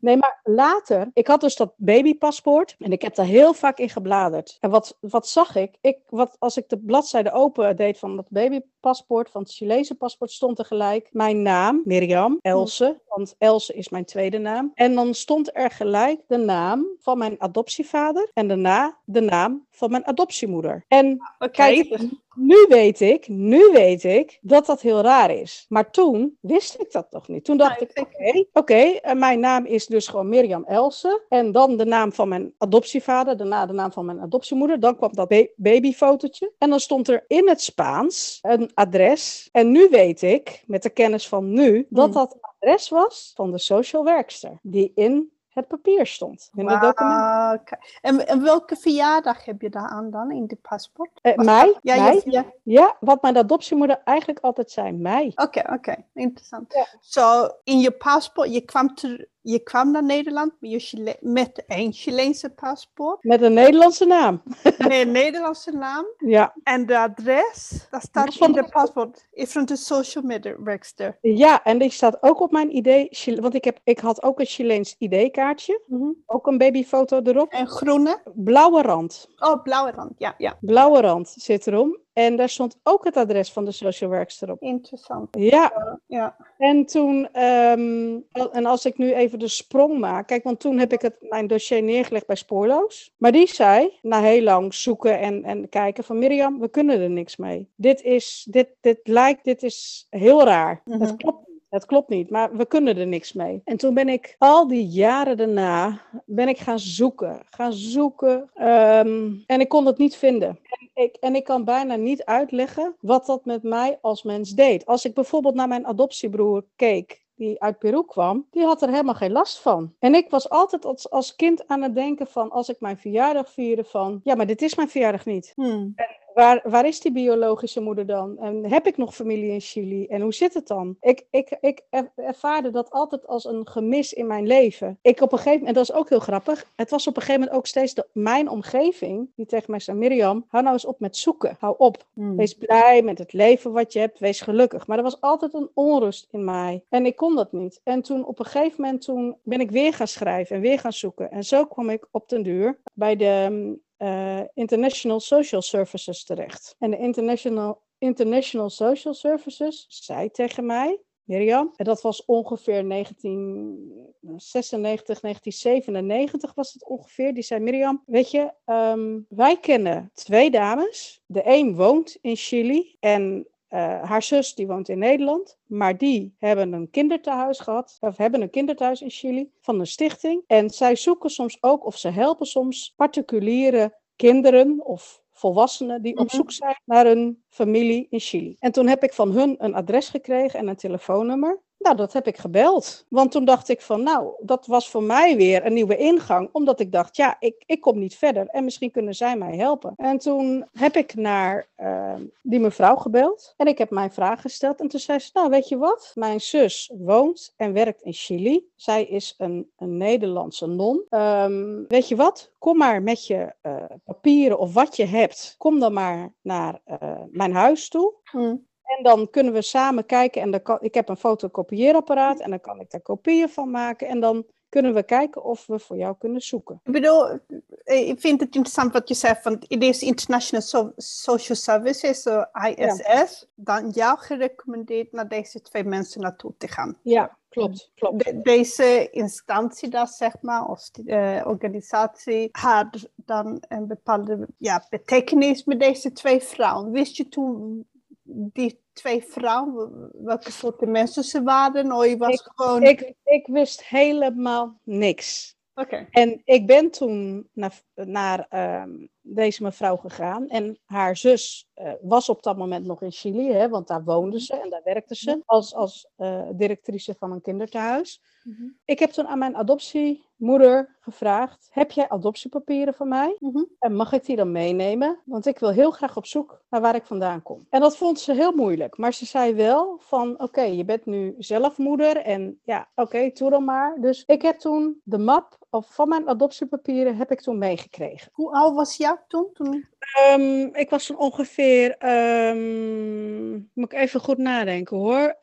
Nee, maar later, ik had dus dat babypaspoort en ik heb daar heel vaak in gebladerd. En wat, wat zag ik? ik wat, als ik de bladzijde open deed van dat babypaspoort, van het Chileense paspoort, stond er gelijk mijn naam, Mirjam, Else, want Else is mijn tweede naam. En dan stond er gelijk de naam van mijn adoptievader en daarna de naam van mijn adoptiemoeder. En Oké, kijk, nu weet ik, nu weet ik dat dat heel raar is. Maar toen wist ik dat toch niet. Toen dacht ik, oké, mijn naam is dus gewoon Mirjam Else. En dan de naam van mijn adoptievader, daarna de naam van mijn adoptiemoeder. Dan kwam dat ba- babyfotootje. En dan stond er in het Spaans een adres. En nu weet ik, met de kennis van nu, dat Hmm. dat adres was van de social werkster. Die in het papier stond. In de. Wauw, oké. En, en welke verjaardag heb je daar aan dan in dit paspoort? Eh, mei? Ja, mei? Ja, wat mijn adoptiemoeder eigenlijk altijd zei, mei. Oké, oké, interessant. Ja. Zo, in je paspoort, je kwam, ter, je kwam naar Nederland met, je Chile- met een Chileense paspoort, Met een Nederlandse naam. met een Nederlandse naam. Ja, En de adres, dat staat in de paspoort, is van de social media werkster. ja en die staat ook op mijn ID. Chile- Want ik, heb, ik had ook een Chileens ID-kaartje. Ook een babyfoto erop. En groene? Blauwe rand. Oh, blauwe rand, ja, ja. Blauwe rand zit erom. En daar stond ook het adres van de social workster op. Interessant. Ja, Ja, en toen, ehm, en als ik nu even de sprong maak, kijk, want toen heb ik het, mijn dossier neergelegd bij Spoorloos. Maar die zei, na heel lang zoeken en, en kijken van Mirjam, we kunnen er niks mee. Dit is, dit, dit lijkt, dit is heel raar. Mhm. Het klopt. Het klopt niet, maar we kunnen er niks mee. En toen ben ik al die jaren daarna ben ik gaan zoeken, gaan zoeken, ehm, en ik kon het niet vinden. En ik, en ik kan bijna niet uitleggen wat dat met mij als mens deed. Als ik bijvoorbeeld naar mijn adoptiebroer keek, die uit Peru kwam, die had er helemaal geen last van. En ik was altijd als, als kind aan het denken van, als ik mijn verjaardag vierde van, ja, maar dit is mijn verjaardag niet. Hmm. Waar, waar is die biologische moeder dan? En heb ik nog familie in Chili? En hoe zit het dan? Ik, ik, ik er- ervaarde dat altijd als een gemis in mijn leven. Ik op een gegeven moment, en dat is ook heel grappig, het was op een gegeven moment ook steeds de, mijn omgeving die tegen mij zei, Mirjam, hou nou eens op met zoeken. Hou op. Hmm. Wees blij met het leven wat je hebt. Wees gelukkig. Maar er was altijd een onrust in mij. En ik kon dat niet. En toen op een gegeven moment toen ben ik weer gaan schrijven en weer gaan zoeken. En zo kwam ik op den duur bij de eh, International Social Services terecht. En de International, International Social Services zei tegen mij... Mirjam, en dat was ongeveer 1996, 1997 was het ongeveer. Die zei, Mirjam, weet je, ehm, wij kennen twee dames. De een woont in Chili en eh, haar zus die woont in Nederland. Maar die hebben een kinderthuis gehad, of hebben een kinderthuis in Chili van een stichting. En zij zoeken soms ook, of ze helpen soms particuliere kinderen of volwassenen die op Mhm. zoek zijn naar een familie in Chili. En toen heb ik van hun een adres gekregen en een telefoonnummer. Nou, dat heb ik gebeld. Want toen dacht ik van, nou, dat was voor mij weer een nieuwe ingang. Omdat ik dacht, ja, ik, ik kom niet verder. En misschien kunnen zij mij helpen. En toen heb ik naar uh, die mevrouw gebeld. En ik heb mijn vraag gesteld. En toen zei ze, nou, weet je wat? Mijn zus woont en werkt in Chili. Zij is een, een Nederlandse non. Um, weet je wat? Kom maar met je uh, papieren of wat je hebt. Kom dan maar naar uh, mijn huis toe. Hmm. En dan kunnen we samen kijken. En dan kan, ik heb een fotocopieerapparaat en dan kan ik daar kopieën van maken. En dan kunnen we kijken of we voor jou kunnen zoeken. Ik bedoel, ik vind het interessant wat je zegt, want het is International so Social Services, so ISS, ja. dan jou gerecommendeerd naar deze twee mensen naartoe te gaan. Ja, klopt. klopt. De, deze instantie, dat zeg maar, of uh, organisatie, had dan een bepaalde ja, betekenis met deze twee vrouwen. Wist je toen die twee vrouwen, welke soorten mensen ze waren? Of je was ik, gewoon... ik, ik wist helemaal niks. Oké. En ik ben toen naar, naar um, deze mevrouw gegaan. En haar zus uh, was op dat moment nog in Chili, hè, want daar woonde ze en daar werkte ze als, als uh, directrice van een kinderthuis. Mm -hmm. Ik heb toen aan mijn adoptiemoeder gevraagd: Heb jij adoptiepapieren van mij? Mm -hmm. En mag ik die dan meenemen? Want ik wil heel graag op zoek naar waar ik vandaan kom. En dat vond ze heel moeilijk. Maar ze zei wel: van oké, okay, je bent nu zelf moeder. En ja, oké, okay, doe dan maar. Dus ik heb toen de map of van mijn adoptiepapieren heb ik toen meegekregen. Hoe oud was jij toen? toen... Um, ik was toen ongeveer, um, moet ik even goed nadenken hoor,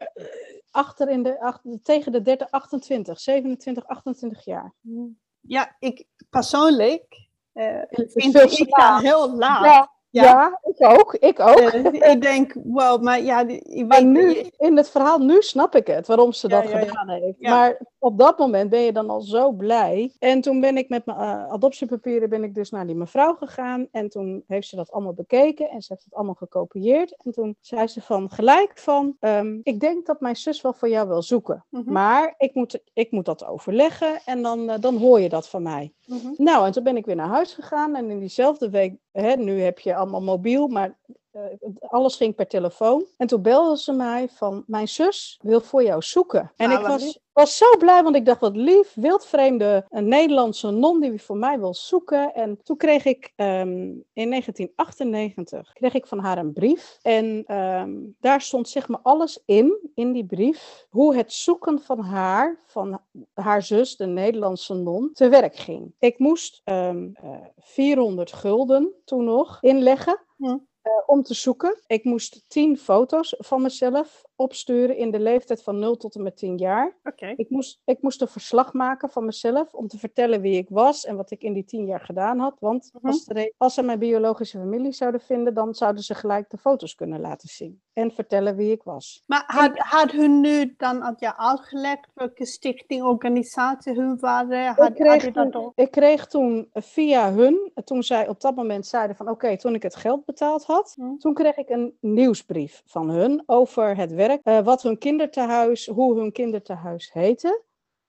achter in de, achter, tegen de 30, 28, 27, 28 jaar. Ja, ik persoonlijk uh, vind veel ik heel laat. Ja, ja. ik ook. Ik ook. Eh, ik denk, wow, maar ja, ik Maar weet nu, in het verhaal, nu snap ik het, waarom ze Ja, dat ja, gedaan heeft. Maar op dat moment ben je dan al zo blij. En toen ben ik met mijn eh, adoptiepapieren ben ik dus naar die mevrouw gegaan. En toen heeft ze dat allemaal bekeken en ze heeft het allemaal gekopieerd. En toen zei ze van gelijk van, ehm, ik denk dat mijn zus wel voor jou wil zoeken. Mhm, Maar ik moet, ik moet dat overleggen en dan, eh, dan hoor je dat van mij. mhm. Nou, en toen ben ik weer naar huis gegaan. En in diezelfde week, nu heb je allemaal mobiel, maar alles ging per telefoon. En toen belde ze mij van, mijn zus wil voor jou zoeken. En ik was, was zo blij, want ik dacht, wat lief, wildvreemde, een Nederlandse non die voor mij wil zoeken. En toen kreeg ik ehm, in 1998, kreeg ik van haar een brief. En ehm, daar stond zeg maar alles in, in die brief, hoe het zoeken van haar, van haar zus, de Nederlandse non, te werk ging. Ik moest ehm, eh, 400 gulden toen nog inleggen Hm. Eh, om te zoeken. Ik moest 10 foto's van mezelf opsturen in de leeftijd van 0 tot en met 10 jaar. Oké. Ik moest, ik moest een verslag maken van mezelf om te vertellen wie ik was en wat ik in die tien jaar gedaan had. Want Mhm. als, de als ze mijn biologische familie zouden vinden, dan zouden ze gelijk de foto's kunnen laten zien. En vertellen wie ik was. Maar had, had hun nu dan aan je uitgelegd welke stichting, organisatie hun waren? Had, Ik had kreeg, dat toen, ik kreeg toen via hun, toen zij op dat moment zeiden van oké, toen ik het geld betaald had, Hm. toen kreeg ik een nieuwsbrief van hun over het werk, eh, wat hun kindertehuis, hoe hun kindertehuis heette.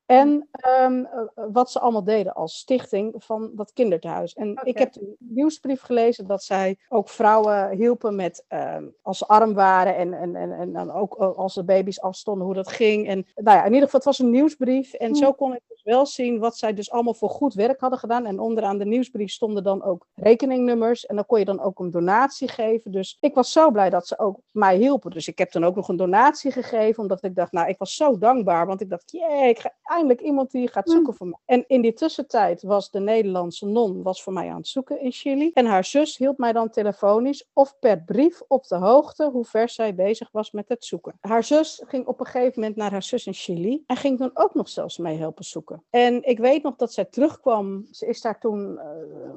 En ehm, eh, wat ze allemaal deden als stichting van dat kinderthuis. En ik heb de nieuwsbrief gelezen dat zij ook vrouwen hielpen met ehm, als ze arm waren en, en, en, en dan ook eh, als de baby's afstonden, hoe dat ging. En nou ja, in ieder geval, het was een nieuwsbrief. En Hm. zo kon ik dus wel zien wat zij dus allemaal voor goed werk hadden gedaan. En onderaan de nieuwsbrief stonden dan ook rekeningnummers. En dan kon je dan ook een donatie geven. Dus ik was zo blij dat ze ook mij hielpen. Dus ik heb dan ook nog een donatie gegeven, omdat ik dacht, nou, ik was zo dankbaar. Want ik dacht, jee, ik ga eindelijk iemand die gaat zoeken voor mij. En in die tussentijd was de Nederlandse non was voor mij aan het zoeken in Chili. En haar zus hield mij dan telefonisch of per brief op de hoogte hoe ver zij bezig was met het zoeken. Haar zus ging op een gegeven moment naar haar zus in Chili en ging dan ook nog zelfs mee helpen zoeken. En ik weet nog dat zij terugkwam. Ze is daar toen eh,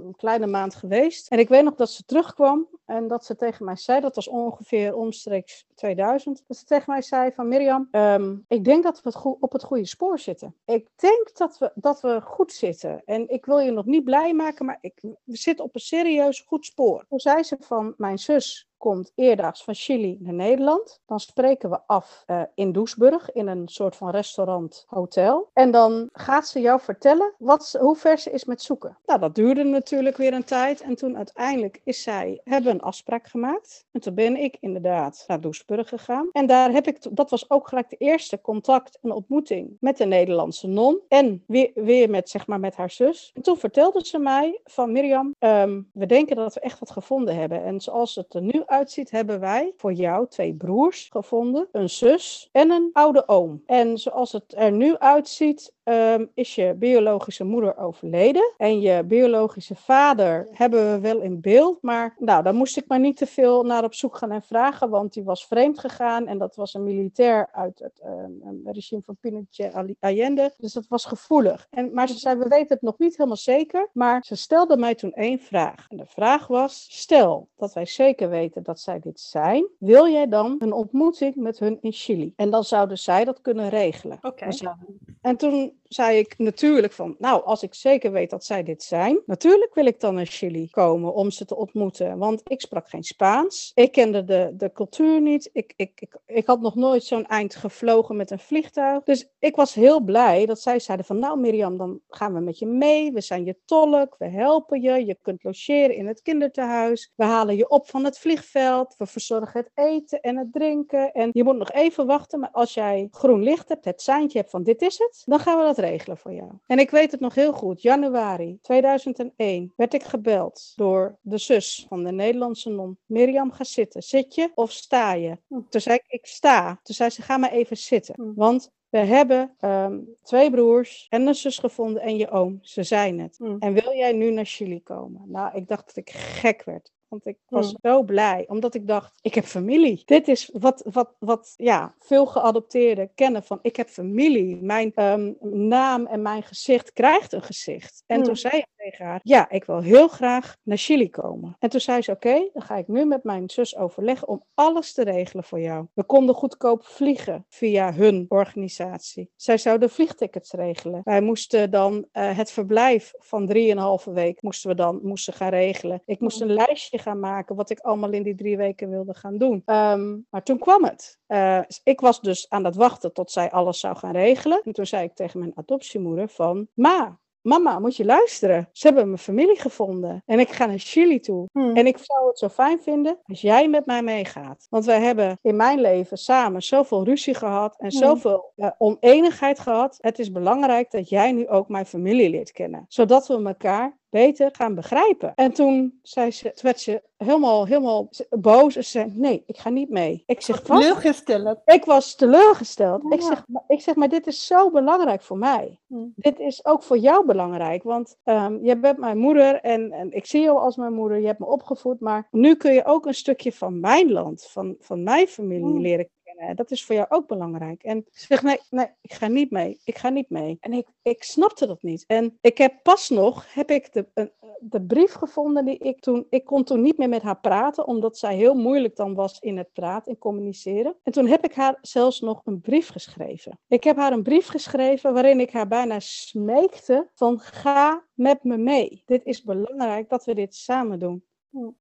een kleine maand geweest. En ik weet nog dat ze terugkwam en dat ze tegen mij zei, dat was ongeveer omstreeks 2000, dat ze tegen mij zei van Mirjam, ehm, ik denk dat we op het goede spoor zitten. Ik denk dat we, dat we goed zitten. En ik wil je nog niet blij maken, maar ik, we zitten op een serieus goed spoor. Toen zei ze van, mijn zus komt eerdaags van Chili naar Nederland. Dan spreken we af uh, in Doesburg, in een soort van restaurant, hotel. En dan gaat ze jou vertellen wat, hoe ver ze is met zoeken. Nou, dat duurde natuurlijk weer een tijd. En toen uiteindelijk is zij, hebben een afspraak gemaakt. En toen ben ik inderdaad naar Doesburg gegaan. En daar heb ik, dat was ook gelijk de eerste contact en ontmoeting met de Nederlandse non. En weer, weer met, zeg maar, met haar zus. En toen vertelde ze mij van Mirjam, um, we denken dat we echt wat gevonden hebben. En zoals het er nu uitziet, hebben wij voor jou twee broers gevonden, een zus en een oude oom. En zoals het er nu uitziet, um, is je biologische moeder overleden. En je biologische vader hebben we wel in beeld. Maar nou, daar moest ik maar niet te veel naar op zoek gaan en vragen. Want die was vreemd gegaan. En dat was een militair uit het um, regime van Pinochet Allende. Dus dat was gevoelig. En, maar ze zei, we weten het nog niet helemaal zeker. Maar ze stelde mij toen één vraag. En de vraag was, stel dat wij zeker weten dat zij dit zijn. Wil jij dan een ontmoeting met hun in Chili? En dan zouden zij dat kunnen regelen. Oké. Okay. En toen zei ik natuurlijk van, nou, als ik zeker weet dat zij dit zijn, natuurlijk wil ik dan naar Chili komen om ze te ontmoeten. Want ik sprak geen Spaans, ik kende de, de cultuur niet, ik, ik, ik, ik had nog nooit zo'n eind gevlogen met een vliegtuig. Dus ik was heel blij dat zij zeiden van, nou Mirjam, dan gaan we met je mee, we zijn je tolk, we helpen je, je kunt logeren in het kinderthuis, we halen je op van het vliegveld, we verzorgen het eten en het drinken. En je moet nog even wachten, maar als jij groen licht hebt, het seintje hebt van dit is het, dan gaan we dat regelen voor jou. En ik weet het nog heel goed. Januari 2001 werd ik gebeld door de zus van de Nederlandse non. Mirjam, ga zitten. Zit je of sta je? Hm. Toen zei ik, ik sta. Toen zei ze, ga maar even zitten. Hm. Want we hebben um, twee broers en een zus gevonden en je oom. Ze zijn het. Mm. En wil jij nu naar Chili komen? Nou, ik dacht dat ik gek werd. Want ik was hmm. zo blij, omdat ik dacht, ik heb familie. Dit is wat, wat, wat ja, veel geadopteerden kennen van, ik heb familie. Mijn um, naam en mijn gezicht krijgt een gezicht. En toen hmm. zei ik tegen haar, ja, ik wil heel graag naar Chili komen. En toen zei ze, oké, dan ga ik nu met mijn zus overleggen om alles te regelen voor jou. We konden goedkoop vliegen via hun organisatie. Zij zouden vliegtickets regelen. Wij moesten dan uh, het verblijf van drieënhalve week moesten we dan moesten gaan regelen. Ik moest hmm. een lijstje gaan maken wat ik allemaal in die drie weken wilde gaan doen. Um, maar toen kwam het. Uh, ik was dus aan het wachten tot zij alles zou gaan regelen. En toen zei ik tegen mijn adoptiemoeder van, ma, Mama, moet je luisteren. Ze hebben mijn familie gevonden. En ik ga naar Chili toe. Hmm. En ik zou het zo fijn vinden als jij met mij meegaat. Want wij hebben in mijn leven samen zoveel ruzie gehad. En hmm. zoveel uh, oneenigheid gehad. Het is belangrijk dat jij nu ook mijn familie leert kennen. Zodat we elkaar beter gaan begrijpen. En toen, zei ze, toen werd ze helemaal, helemaal boos. En ze zei, nee, ik ga niet mee. Ik zeg, wat? Teleurgesteld. Ik was teleurgesteld. Ik, zeg, ik zeg, maar dit is zo belangrijk voor mij. Hmm. Dit is ook voor jou belangrijk. Want um, je bent mijn moeder en, en ik zie jou als mijn moeder. Je hebt me opgevoed. Maar nu kun je ook een stukje van mijn land, van, van mijn familie hmm. leren dat is voor jou ook belangrijk. En ze zegt, nee, nee, ik ga niet mee. Ik ga niet mee. En ik, ik snapte dat niet. En ik heb pas nog, heb ik de, de brief gevonden die ik toen, ik kon toen niet meer met haar praten, omdat zij heel moeilijk dan was in het praten en communiceren. En toen heb ik haar zelfs nog een brief geschreven. Ik heb haar een brief geschreven waarin ik haar bijna smeekte van ga met me mee. Dit is belangrijk dat we dit samen doen.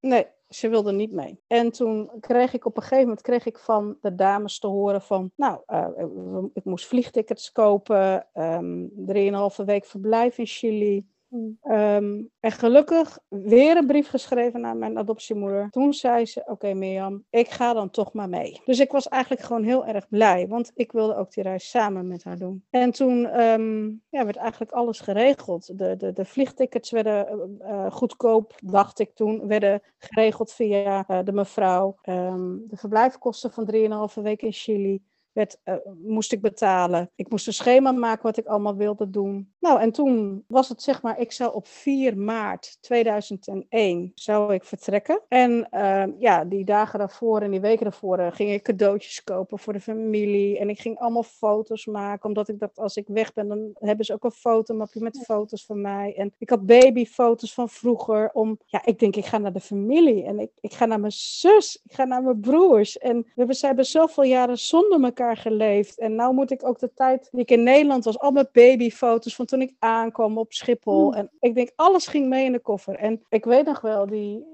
Nee, ze wilde niet mee. En toen kreeg ik op een gegeven moment kreeg ik van de dames te horen van, nou, uh, ik moest vliegtickets kopen, um, drieënhalve week verblijf in Chili. Um, en gelukkig weer een brief geschreven naar mijn adoptiemoeder. Toen zei ze: Oké, Mirjam, ik ga dan toch maar mee. Dus ik was eigenlijk gewoon heel erg blij, want ik wilde ook die reis samen met haar doen. En toen um, ja, werd eigenlijk alles geregeld. De, de, de vliegtickets werden uh, goedkoop, dacht ik toen, werden geregeld via uh, de mevrouw. Um, de verblijfkosten van 3,5 weken in Chili werd, moest ik betalen. Ik moest een schema maken wat ik allemaal wilde doen. Nou, en toen was het zeg maar, ik zou op 4 maart 2001 zou ik vertrekken. En uh, ja, die dagen daarvoor en die weken daarvoor uh, ging ik cadeautjes kopen voor de familie. En ik ging allemaal foto's maken, omdat ik dacht, als ik weg ben, dan hebben ze ook een fotomapje met foto's van mij. En ik had babyfoto's van vroeger, om, ja, ik denk, ik ga naar de familie. En ik, ik ga naar mijn zus, ik ga naar mijn broers. En we hebben, ze hebben zoveel jaren zonder elkaar geleefd. En nou moet ik ook de tijd die ik in Nederland was, al mijn babyfoto's van toen ik aankwam op Schiphol. Hmm. En ik denk, alles ging mee in de koffer. En ik weet nog wel, die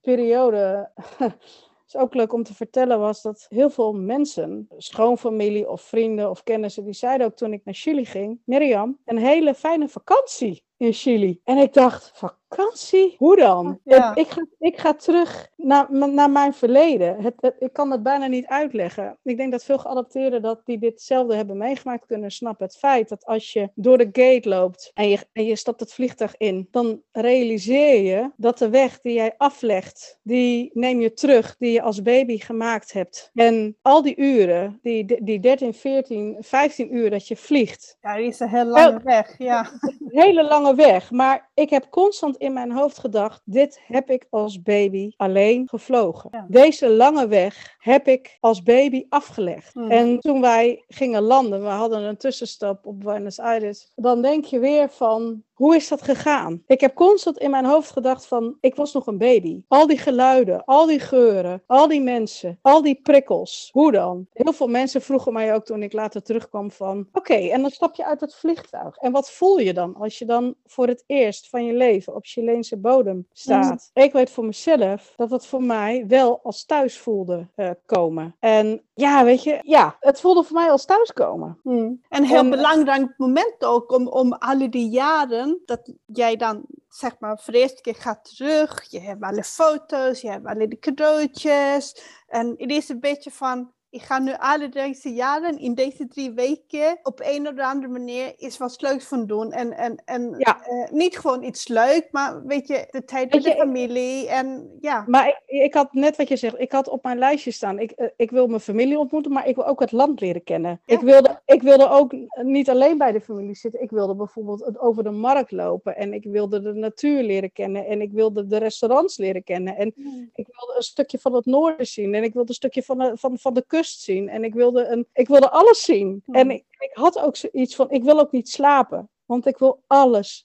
periode is ook leuk om te vertellen, was dat heel veel mensen, schoonfamilie of vrienden of kennissen, die zeiden ook toen ik naar Chili ging, Mirjam, een hele fijne vakantie in Chili. En ik dacht, vakantie? Hoe dan? Ja. Ik, ga, ik ga terug naar, naar mijn verleden. Het, het- ik kan het bijna niet uitleggen. Ik denk dat veel geadopteerden dat die ditzelfde hebben meegemaakt kunnen snappen. Het feit dat als je door de gate loopt en je, en je stapt het vliegtuig in, dan realiseer je dat de weg die jij aflegt, die neem je terug, die je als baby gemaakt hebt. En al die uren, die, die 13, 14, 15 uur dat je vliegt, Ja, die is een heel lange weg. Ja. een hele lange weg. Maar ik heb constant in mijn hoofd gedacht: dit heb ik als baby alleen gevlogen. Ja. Deze lange weg heb ik als baby afgelegd. Hmm. En toen wij gingen landen, we hadden een tussenstap op Buenos Aires, dan denk je weer van. Hoe is dat gegaan? Ik heb constant in mijn hoofd gedacht van, ik was nog een baby. Al die geluiden, al die geuren, al die mensen, al die prikkels. Hoe dan? Heel veel mensen vroegen mij ook toen ik later terugkwam van, oké, en dan stap je uit het vliegtuig. En wat voel je dan als je dan voor het eerst van je leven op Chileense bodem staat? Ik weet voor mezelf dat het voor mij wel als thuis voelde eh, komen. En ja, weet je, ja, het voelde voor mij als thuiskomen. Hmm. Een heel En- belangrijk moment ook om, om alle die jaren dat jij dan zeg maar voor de eerste keer gaat terug. Je hebt alle foto's, je hebt alle de cadeautjes. En het is een beetje van, ik ga nu alle deze jaren in deze drie weken op een of andere manier iets wat leuks van doen. En, en, en Ja. eh, niet gewoon iets leuk, maar weet je, de tijd met de je, familie. En ja, Maar ik, ik had net wat je zegt, ik had op mijn lijstje staan. Ik, eh, ik wil mijn familie ontmoeten, maar ik wil ook het land leren kennen. Ja. Ik, wilde, ik wilde ook niet alleen bij de familie zitten. Ik wilde bijvoorbeeld over de markt lopen. En ik wilde de natuur leren kennen. En ik wilde de restaurants leren kennen. En ik wilde een stukje van het noorden zien. En ik wilde een stukje van de, van, van de kust zien. En ik wilde, een, ik wilde alles zien. Hmm. En ik, ik had ook zoiets van, ik wil ook niet slapen. Want ik wil alles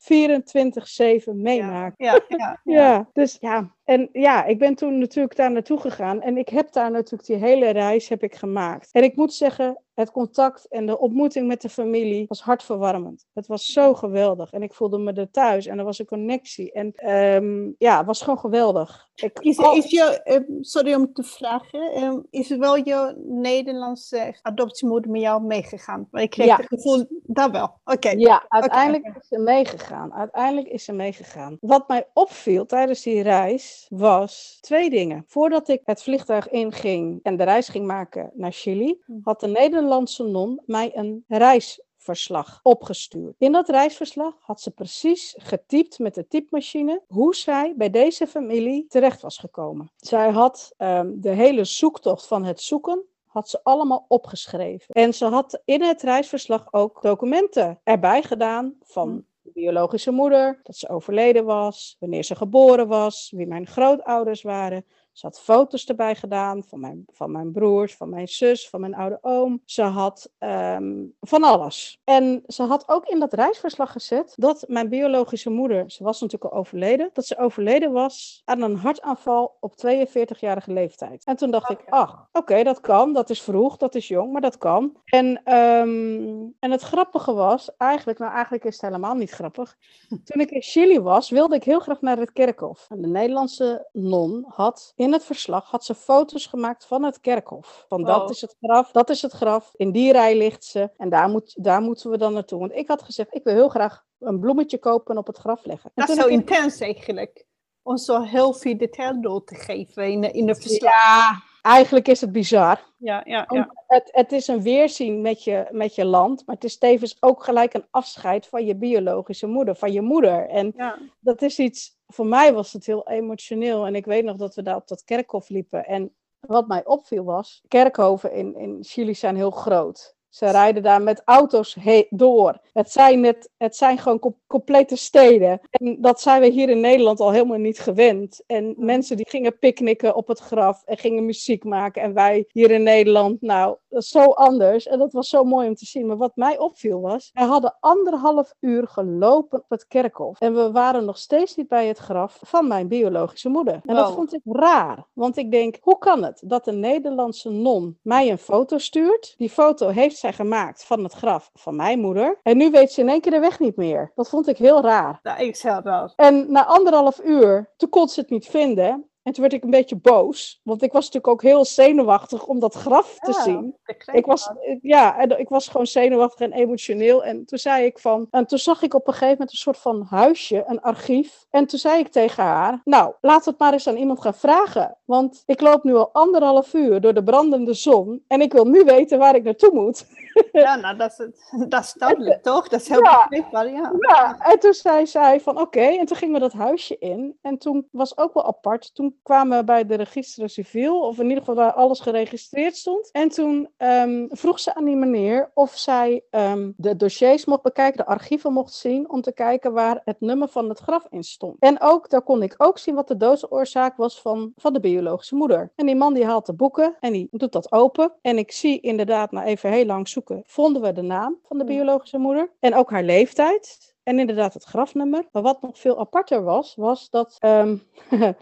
24-7 meemaken. ja, ja, Ja, dus ja. En ja, ik ben toen natuurlijk daar naartoe gegaan. En ik heb daar natuurlijk die hele reis heb ik gemaakt. En ik moet zeggen, het contact en de ontmoeting met de familie was hartverwarmend. Het was zo geweldig. En ik voelde me er thuis. En er was een connectie. En ehm, ja, het was gewoon geweldig. Ik, Is, al- is je, ehm, sorry om te vragen, ehm, is wel je Nederlandse adoptiemoeder met jou meegegaan? Maar ik kreeg Ja. het gevoel, dat wel. Oké. Ja, uiteindelijk is ze meegegaan. Uiteindelijk is ze meegegaan. Wat mij opviel tijdens die reis was twee dingen. Voordat ik het vliegtuig inging en de reis ging maken naar Chili, Hm. had de Nederlandse non mij een reisverslag opgestuurd. In dat reisverslag had ze precies getypt met de typemachine hoe zij bij deze familie terecht was gekomen. Zij had ehm, de hele zoektocht van het zoeken had ze allemaal opgeschreven. En ze had in het reisverslag ook documenten erbij gedaan van Hmm. de biologische moeder, dat ze overleden was, wanneer ze geboren was, wie mijn grootouders waren. Ze had foto's erbij gedaan van mijn, van mijn broers, van mijn zus, van mijn oude oom. Ze had ehm, van alles. En ze had ook in dat reisverslag gezet dat mijn biologische moeder, ze was natuurlijk al overleden, dat ze overleden was aan een hartaanval op 42-jarige leeftijd. En toen dacht ik, ach, oké, dat kan, dat is vroeg, dat is jong, maar dat kan. En, ehm, en het grappige was, eigenlijk, nou eigenlijk is het helemaal niet grappig. Toen ik in Chili was, wilde ik heel graag naar het kerkhof. En de Nederlandse non had in het verslag had ze foto's gemaakt van het kerkhof. Van dat Wow. is het graf, dat is het graf. In die rij ligt ze en daar, moet, daar moeten we dan naartoe. Want ik had gezegd, ik wil heel graag een bloemetje kopen en op het graf leggen. En Dat is zo in- intens eigenlijk. Om zo heel veel detail door te geven in, de- in de verslag. Ja, eigenlijk is het bizar. Ja, ja, Want Het, het is een weerzien met je, met je land, maar het is tevens ook gelijk een afscheid van je biologische moeder, van je moeder. En ja. dat is iets, voor mij was het heel emotioneel. En ik weet nog dat we daar op dat kerkhof liepen. En wat mij opviel was, kerkhoven in, in Chili zijn heel groot. Ze rijden daar met auto's door. Het zijn, net, het zijn gewoon com- complete steden. En dat zijn we hier in Nederland al helemaal niet gewend. En mensen die gingen picknicken op het graf en gingen muziek maken. En wij hier in Nederland, nou, dat is zo anders. En dat was zo mooi om te zien. Maar wat mij opviel was, we hadden anderhalf uur gelopen op het kerkhof. En we waren nog steeds niet bij het graf van mijn biologische moeder. En dat vond ik raar. Want ik denk, hoe kan het dat een Nederlandse non mij een foto stuurt? Die foto heeft gemaakt van het graf van mijn moeder. En nu weet ze in één keer de weg niet meer. Dat vond ik heel raar. Dat is heel raar. En na anderhalf uur, toen kon ze het niet vinden. En toen werd ik een beetje boos, want ik was natuurlijk ook heel zenuwachtig om dat graf te Ja, zien. Ik was, dat. ja, en ik was gewoon zenuwachtig en emotioneel. En toen zei ik van, en toen zag ik op een gegeven moment een soort van huisje, een archief. En toen zei ik tegen haar, nou, laat het maar eens aan iemand gaan vragen. Want ik loop nu al anderhalf uur door de brandende zon en ik wil nu weten waar ik naartoe moet. Ja, nou, dat is, het- dat is duidelijk, toch? Dat is heel Ja. begrijpbaar, ja. Ja, en toen zei zij van oké, en toen gingen we dat huisje in. En toen was ook wel apart. Toen kwamen we bij de register civiel, of in ieder geval waar alles geregistreerd stond. En toen ehm, vroeg ze aan die meneer of zij ehm, de dossiers mocht bekijken, de archieven mocht zien, om te kijken waar het nummer van het graf in stond. En ook, daar kon ik ook zien wat de doodsoorzaak was van, van de biologische moeder. En die man die haalt de boeken en die doet dat open. En ik zie inderdaad, na even heel lang zoeken, vonden we de naam van de biologische moeder. En ook haar leeftijd. En inderdaad het grafnummer. Maar wat nog veel aparter was, was dat... ehm,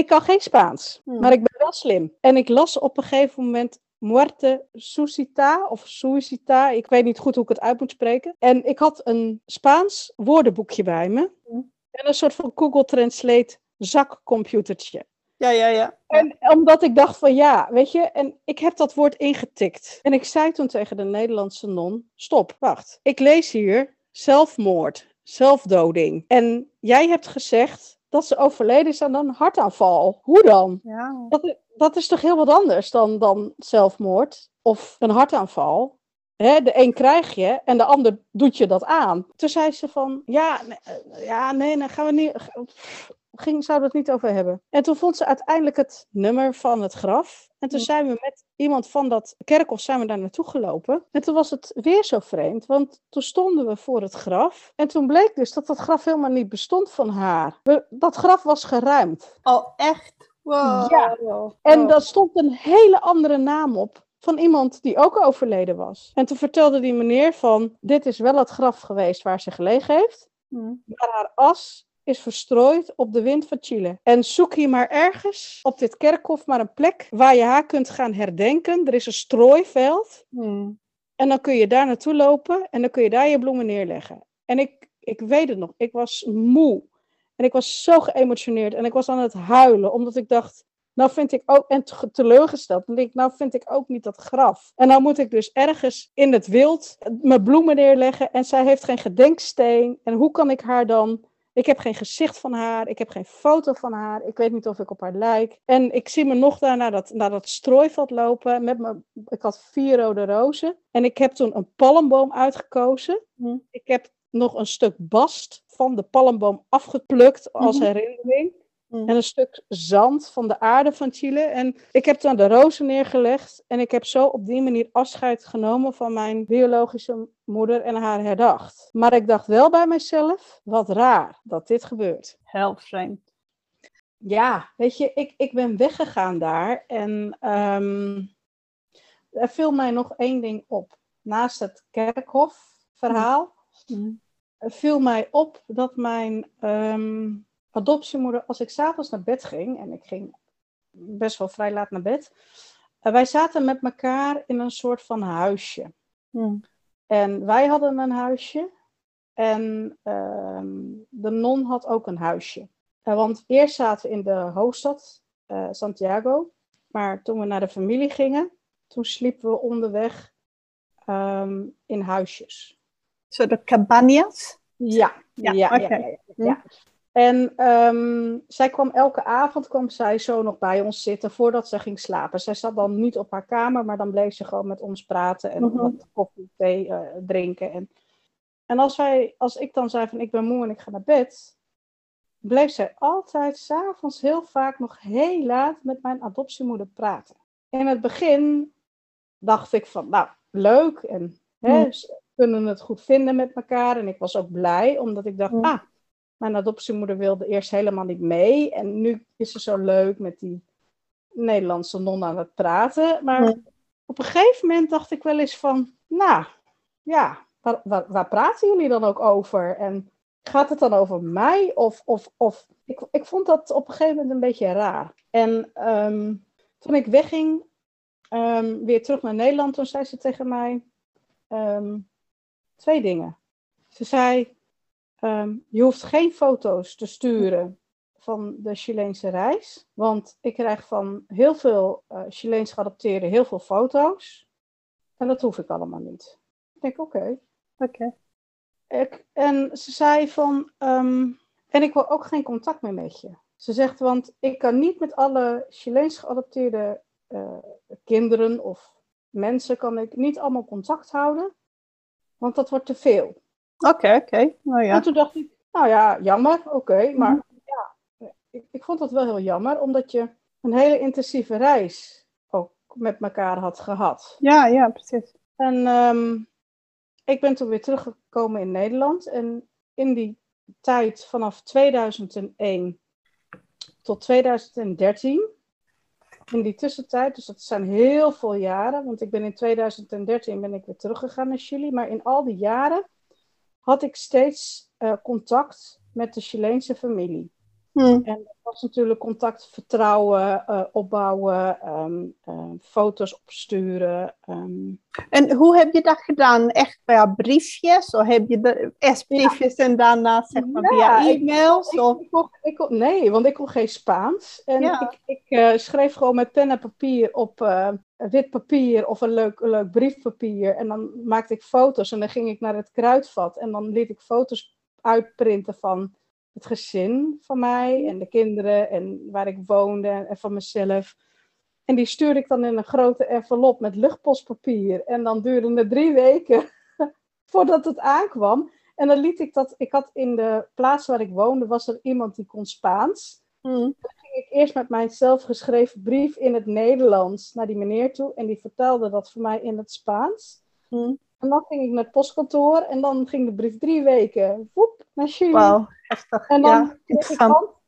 ik kan geen Spaans, Hmm. maar ik ben wel slim. En ik las op een gegeven moment Muerte Suscita of Suicita. Ik weet niet goed hoe ik het uit moet spreken. En ik had een Spaans woordenboekje bij me. Hmm. En een soort van Google Translate zakcomputertje. Ja, ja, ja. En omdat ik dacht van ja, weet je, en ik heb dat woord ingetikt. En ik zei toen tegen de Nederlandse non, stop, wacht. Ik lees hier zelfmoord, zelfdoding. En jij hebt gezegd dat ze overleden is aan een hartaanval. Hoe dan? ja. Dat, dat is toch heel wat anders dan, dan zelfmoord of een hartaanval? Hè, de een krijg je en de ander doet je dat aan. Toen zei ze van, ja, nee, eh, ja, nee, daar gaan we niet, ging, zouden we het niet over hebben. En toen vond ze uiteindelijk het nummer van het graf. En toen zijn we met iemand van dat kerkhof zijn we daar naartoe gelopen. En toen was het weer zo vreemd, want toen stonden we voor het graf. En toen bleek dus dat dat graf helemaal niet bestond van haar. We- dat graf was geruimd. Oh, echt? Wow. Ja. En Oh. daar stond een hele andere naam op. Van iemand die ook overleden was. En toen vertelde die meneer van, dit is wel het graf geweest waar ze gelegen heeft. Hm. Maar haar as is verstrooid op de wind van Chile. En zoek hier maar ergens op dit kerkhof maar een plek waar je haar kunt gaan herdenken. Er is een strooiveld. Hm. En dan kun je daar naartoe lopen en dan kun je daar je bloemen neerleggen. En ik, ik weet het nog, ik was moe. En ik was zo geëmotioneerd en ik was aan het huilen, omdat ik dacht, nou vind ik ook, en te- teleurgesteld, dan denk ik, nou vind ik ook niet dat graf. En nou moet ik dus ergens in het wild mijn bloemen neerleggen en zij heeft geen gedenksteen. En hoe kan ik haar dan ik heb geen gezicht van haar. Ik heb geen foto van haar. Ik weet niet of ik op haar lijk. En ik zie me nog daar naar dat, naar dat strooiveld lopen. Met mijn, ik had vier rode rozen. En ik heb toen een palmboom uitgekozen. Hm. Ik heb nog een stuk bast van de palmboom afgeplukt als Mhm. herinnering. En een stuk zand van de aarde van Chile. En ik heb dan de rozen neergelegd. En ik heb zo op die manier afscheid genomen van mijn biologische moeder en haar herdacht. Maar ik dacht wel bij mezelf, wat raar dat dit gebeurt. Heel vreemd. Ja, weet je, ik, ik ben weggegaan daar. En ehm, er viel mij nog één ding op. Naast het kerkhofverhaal Hm. er viel mij op dat mijn ehm, adoptiemoeder, als ik s'avonds naar bed ging, en ik ging best wel vrij laat naar bed, eh, wij zaten met elkaar in een soort van huisje. Hm. En wij hadden een huisje en ehm, de non had ook een huisje. Eh, want eerst zaten we in de hoofdstad, eh, Santiago, maar toen we naar de familie gingen, toen sliepen we onderweg ehm, in huisjes. Zo de cabanas? Ja, Ja, oké. ja, ja, ja. En ehm, zij kwam elke avond kwam zij zo nog bij ons zitten voordat ze ging slapen. Zij zat dan niet op haar kamer, maar dan bleef ze gewoon met ons praten en Mhm. wat koffie, thee eh, drinken. En, en als, wij, als ik dan zei van ik ben moe en ik ga naar bed, bleef zij altijd s'avonds heel vaak nog heel laat met mijn adoptiemoeder praten. In het begin dacht ik van nou, leuk en hè, Mhm. ze kunnen het goed vinden met elkaar. En ik was ook blij, omdat ik dacht, Mhm. ah, mijn adoptiemoeder wilde eerst helemaal niet mee. En nu is ze zo leuk met die Nederlandse non aan het praten. Maar op een gegeven moment dacht ik wel eens van, nou, ja, waar, waar, waar praten jullie dan ook over? En gaat het dan over mij? Of, of, of ik, ik vond dat op een gegeven moment een beetje raar. En ehm, toen ik wegging, ehm, weer terug naar Nederland, toen zei ze tegen mij ehm, twee dingen. Ze zei, ehm, je hoeft geen foto's te sturen van de Chileense reis. Want ik krijg van heel veel uh, Chileens geadopteerden heel veel foto's. En dat hoef ik allemaal niet. Ik denk, oké. Oké. En ze zei van, ehm, en ik wil ook geen contact meer met je. Ze zegt, want ik kan niet met alle Chileens geadopteerde uh, kinderen of mensen kan ik niet allemaal contact houden, want dat wordt te veel. Oké, oké. Nou ja. En toen dacht ik, nou ja, jammer, oké, maar mhm. ja, ik, ik vond dat wel heel jammer, omdat je een hele intensieve reis ook met elkaar had gehad. Ja, ja, precies. En um, ik ben toen weer teruggekomen in Nederland en in die tijd vanaf 2001 tot 2013 in die tussentijd, dus dat zijn heel veel jaren, want ik ben in 2013 ben ik weer teruggegaan naar Chili, maar in al die jaren had ik steeds uh, contact met de Chileense familie. Hmm. En dat was natuurlijk contact, vertrouwen, uh, opbouwen, um, uh, foto's opsturen. Um. En hoe heb je dat gedaan? Echt via briefjes? Of heb je de, eerst briefjes ja. en daarna zeg maar ja, via e-mails? Ik, ik, ik, ik, nee, want ik kon geen Spaans. En ik, ik uh, schreef gewoon met pen en papier op wit papier of een leuk, een leuk briefpapier. En dan maakte ik foto's en dan ging ik naar het kruidvat. En dan liet ik foto's uitprinten van het gezin van mij en de kinderen en waar ik woonde en van mezelf. En die stuurde ik dan in een grote envelop met luchtpostpapier. En dan duurde het drie weken voordat het aankwam. En dan liet ik dat, ik had in de plaats waar ik woonde, was er iemand die kon Spaans. Dan ging ik eerst met mijn zelfgeschreven brief in het Nederlands naar die meneer toe. En die vertelde dat voor mij in het Spaans. Mm. En dan ging ik naar het postkantoor en dan ging de brief drie weken woep, naar Chili. Wow, En dan, kreeg ik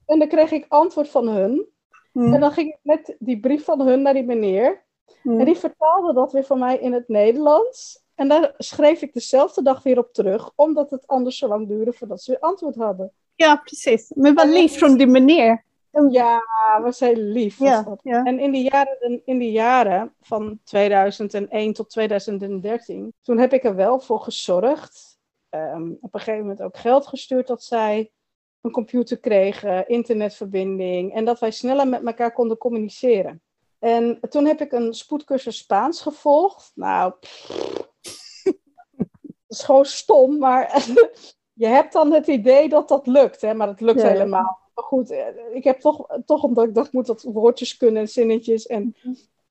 en dan kreeg ik antwoord van hun. Hmm. En dan ging ik met die brief van hun naar die meneer. Hmm. En die vertaalde dat weer voor mij in het Nederlands. En daar schreef ik dezelfde dag weer op terug, omdat het anders zo lang duurde voordat ze weer antwoord hadden. Ja, precies. Maar wat lief van die meneer. Ja, was heel lief. ja, Ja. En in die, jaren, in die jaren van 2001 tot 2013, toen heb ik er wel voor gezorgd. Um, op een gegeven moment ook geld gestuurd dat zij een computer kregen, internetverbinding en dat wij sneller met elkaar konden communiceren. En toen heb ik een spoedcursus Spaans gevolgd. Nou, dat is gewoon stom, maar je hebt dan het idee dat dat lukt, hè, maar dat lukt helemaal goed, eh, ik heb toch, toch omdat ik dacht, moet dat woordjes kunnen en zinnetjes. En,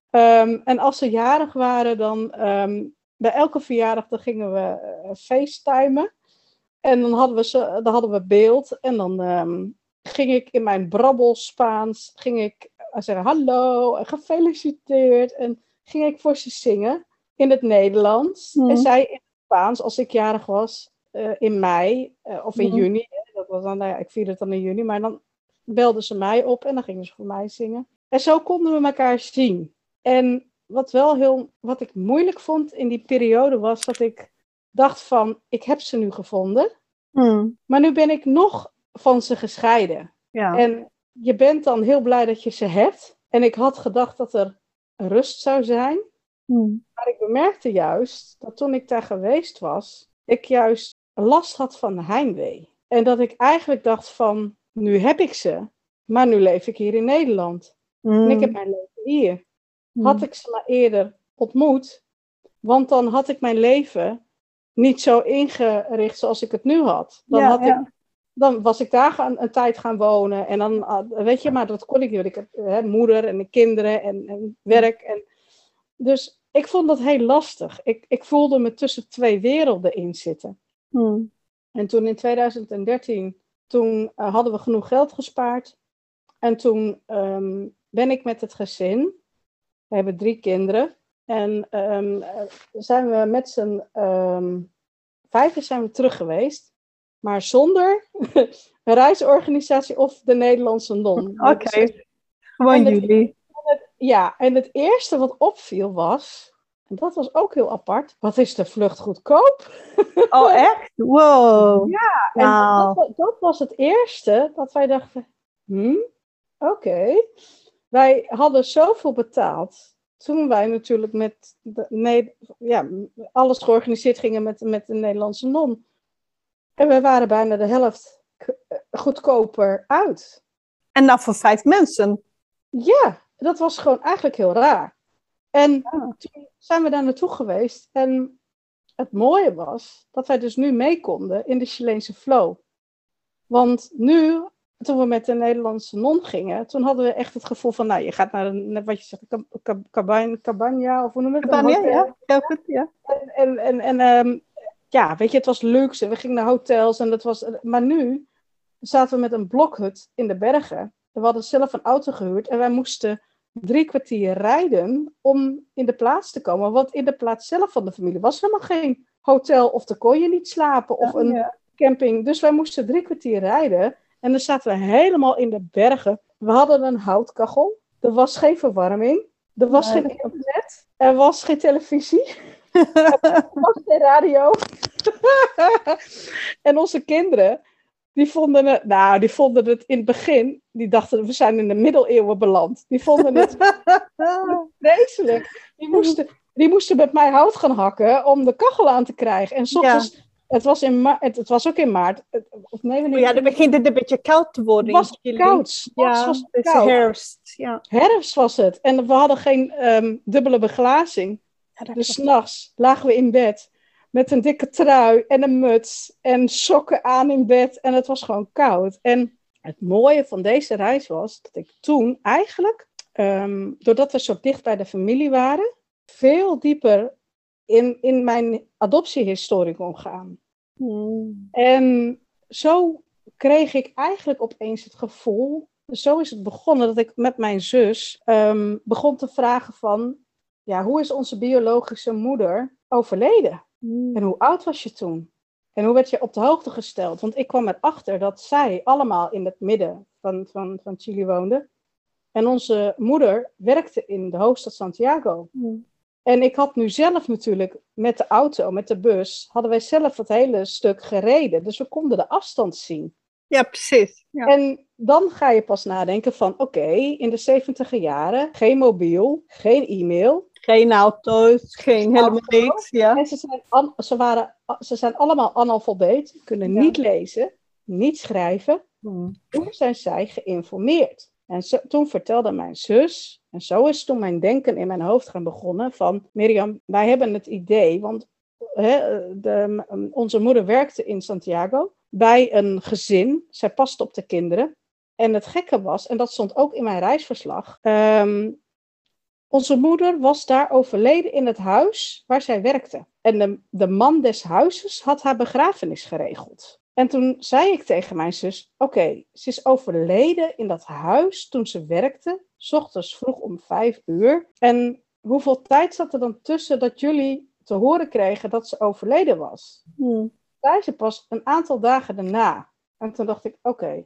um, en als ze jarig waren, dan um, bij elke verjaardag dan gingen we uh, facetimen. En dan hadden we, ze, dan hadden we beeld. En dan um, ging ik in mijn brabbel Spaans, ging ik uh, zeggen hallo en gefeliciteerd. En ging ik voor ze zingen in het Nederlands. En zij in het Spaans, als ik jarig was, uh, in mei of in juni dat was dan, nou ja, ik vierde het dan in juni, maar dan belden ze mij op en dan gingen ze voor mij zingen. En zo konden we elkaar zien. En wat wel heel, wat ik moeilijk vond in die periode was dat ik dacht van, ik heb ze nu gevonden, hmm. maar nu ben ik nog van ze gescheiden. Ja. En je bent dan heel blij dat je ze hebt. En ik had gedacht dat er rust zou zijn. Hmm. Maar ik bemerkte juist dat toen ik daar geweest was, ik juist last had van heimwee. En dat ik eigenlijk dacht van, nu heb ik ze, maar nu leef ik hier in Nederland. En ik heb mm. mijn leven hier. Mm. Had ik ze maar eerder ontmoet, want dan had ik mijn leven niet zo ingericht zoals ik het nu had. Dan, had Ik, dan was ik daar gaan, een tijd gaan wonen en dan, ah, weet je, maar dat kon ik niet. Ik heb hè, moeder en kinderen en, en werk. En, dus ik vond dat heel lastig. Ik, ik voelde me tussen twee werelden in zitten. Mm. En toen in 2013, toen uh, hadden we genoeg geld gespaard. En toen um, ben ik met het gezin, we hebben drie kinderen. En um, zijn we met z'n um, vijven zijn we terug geweest. Maar zonder een reisorganisatie of de Nederlandse non. Oké, okay. gewoon jullie. ja, en het eerste wat opviel was en dat was ook heel apart. Wat is de vlucht goedkoop? Oh, echt? Wow. Ja, en dat, dat, was het eerste dat wij dachten, hm, oké. Wij hadden zoveel betaald toen wij natuurlijk met de, nee, ja, alles georganiseerd gingen met, met de Nederlandse non. En we waren bijna de helft goedkoper uit. En nou voor vijf mensen. Ja, dat was gewoon eigenlijk heel raar. En toen zijn we daar naartoe geweest. En het mooie was dat wij dus nu mee konden in de Chileense flow. Want nu, toen we met de Nederlandse non gingen, toen hadden we echt het gevoel van, nou, je gaat naar een, wat je zegt, cabana, of hoe noem je het? Cabana, ja. Ja, goed, ja. En, en, en, um, ja, weet je, het was luxe. We gingen naar hotels en dat was, maar nu zaten we met een blokhut in de bergen. We hadden zelf een auto gehuurd en wij moesten drie kwartier rijden om in de plaats te komen. Want in de plaats zelf van de familie was helemaal geen hotel of daar kon je niet slapen of een camping. Dus wij moesten drie kwartier rijden en dan zaten we helemaal in de bergen. We hadden een houtkachel. Er was geen verwarming. Er was geen internet. Er was geen televisie. er was geen radio. en onze kinderen, die vonden het, nou, die vonden het in het begin, die dachten we zijn in de middeleeuwen beland. Die vonden het vreselijk. Die moesten, die moesten met mij hout gaan hakken om de kachel aan te krijgen. En soms, het, was in het, het, was ook in maart. Of nee, wanneer, ja, dan begint het een beetje koud te worden. Het was koud. Ja, was het koud. herfst. Ja. Herfst was het. En we hadden geen um, dubbele beglazing. Ja, dus s'nachts lagen we in bed met een dikke trui en een muts en sokken aan in bed. En het was gewoon koud. En het mooie van deze reis was dat ik toen eigenlijk, um, doordat we zo dicht bij de familie waren, veel dieper in, in mijn adoptiehistorie kon gaan. Hmm. En zo kreeg ik eigenlijk opeens het gevoel, zo is het begonnen, dat ik met mijn zus um, begon te vragen van, ja, hoe is onze biologische moeder overleden? Hmm. En hoe oud was je toen? En hoe werd je op de hoogte gesteld? Want ik kwam erachter dat zij allemaal in het midden van, van, van Chili woonden. En onze moeder werkte in de hoofdstad Santiago. Hmm. En ik had nu zelf natuurlijk met de auto, met de bus, hadden wij zelf het hele stuk gereden. Dus we konden de afstand zien. Ja, precies. Ja. En dan ga je pas nadenken van, oké, in de zeventiger jaren, geen mobiel, geen e-mail. Geen auto's, geen helemaal niks. Ja. En ze zijn, ze, waren, ze zijn allemaal analfabeet, kunnen niet lezen, niet schrijven. Hmm. Toen zijn zij geïnformeerd. En toen vertelde mijn zus, en zo is toen mijn denken in mijn hoofd gaan begonnen, van Mirjam, wij hebben het idee, want hè, de, onze moeder werkte in Santiago bij een gezin, zij paste op de kinderen. En het gekke was, en dat stond ook in mijn reisverslag, um, onze moeder was daar overleden in het huis waar zij werkte. En de, de man des huizes had haar begrafenis geregeld. En toen zei ik tegen mijn zus: Oké, ze is overleden in dat huis toen ze werkte, s ochtends vroeg om vijf uur. En hoeveel tijd zat er dan tussen dat jullie te horen kregen dat ze overleden was? Hmm. Zei ze pas een aantal dagen daarna. En toen dacht ik: Oké.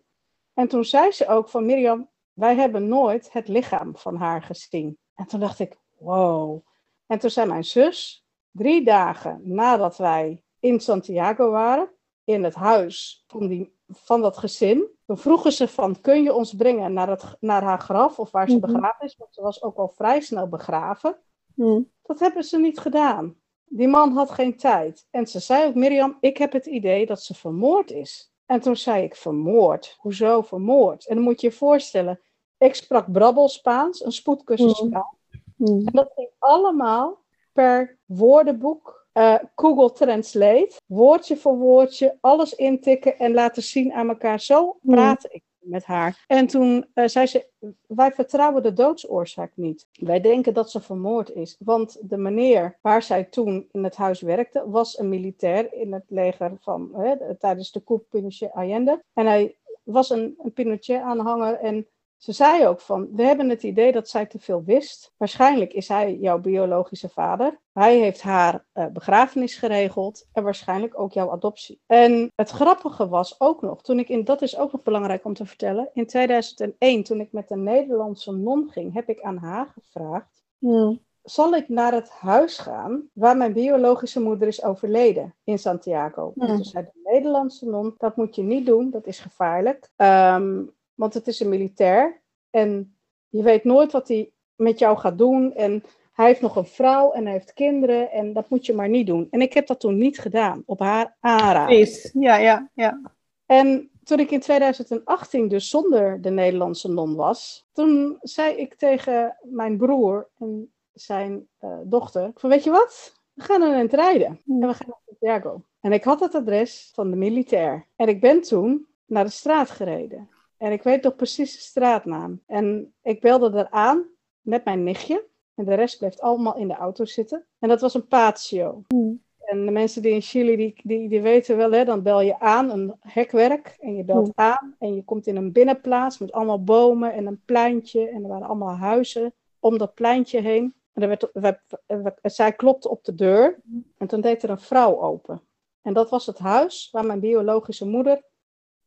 En toen zei ze ook van Mirjam: Wij hebben nooit het lichaam van haar gezien. En toen dacht ik: Wow. En toen zei mijn zus, drie dagen nadat wij in Santiago waren, in het huis van, die, van dat gezin. Toen vroegen ze van, kun je ons brengen naar, het, naar haar graf of waar ze mhm. begraven is? Want ze was ook al vrij snel begraven. Mhm. Dat hebben ze niet gedaan. Die man had geen tijd. En ze zei ook, Mirjam, ik heb het idee dat ze vermoord is. En toen zei ik, vermoord? Hoezo vermoord? En dan moet je je voorstellen, ik sprak brabbel Spaans, een spoedcursus mhm. Spaans. En dat ging allemaal per woordenboek uh, Google Translate, woordje voor woordje, alles intikken en laten zien aan elkaar. Zo hmm. praat ik met haar. En toen uh, zei ze: Wij vertrouwen de doodsoorzaak niet. Wij denken dat ze vermoord is. Want de meneer waar zij toen in het huis werkte, was een militair in het leger van hè, tijdens de coup Pinochet Allende. En hij was een, een Pinochet-aanhanger en ze zei ook van, we hebben het idee dat zij te veel wist. Waarschijnlijk is hij jouw biologische vader. Hij heeft haar uh, begrafenis geregeld en waarschijnlijk ook jouw adoptie. En het grappige was ook nog, toen ik in, dat is ook nog belangrijk om te vertellen, in 2001, toen ik met een Nederlandse non ging, heb ik aan haar gevraagd, hmm. zal ik naar het huis gaan waar mijn biologische moeder is overleden in Santiago? Hmm. En toen zei de Nederlandse non, dat moet je niet doen, dat is gevaarlijk. Um, want het is een militair. En je weet nooit wat hij met jou gaat doen. En hij heeft nog een vrouw en hij heeft kinderen. En dat moet je maar niet doen. En ik heb dat toen niet gedaan, op haar aanraden. Ja, ja, ja. En toen ik in 2018 dus zonder de Nederlandse non was, toen zei ik tegen mijn broer en zijn uh, dochter, van weet je wat, we gaan een het rijden en we gaan naar Santiago. En ik had het adres van de militair. En ik ben toen naar de straat gereden. En ik weet nog precies de straatnaam. En ik belde eraan met mijn nichtje. En de rest bleef allemaal in de auto zitten. En dat was een patio. Hmm. En de mensen die in Chili, die, die, die weten wel, hè, dan bel je aan, een hekwerk. En je belt hmm. aan en je komt in een binnenplaats met allemaal bomen en een pleintje. En er waren allemaal huizen om dat pleintje heen. En er werd, we, zij klopte op de deur hmm. en toen deed er een vrouw open. En dat was het huis waar mijn biologische moeder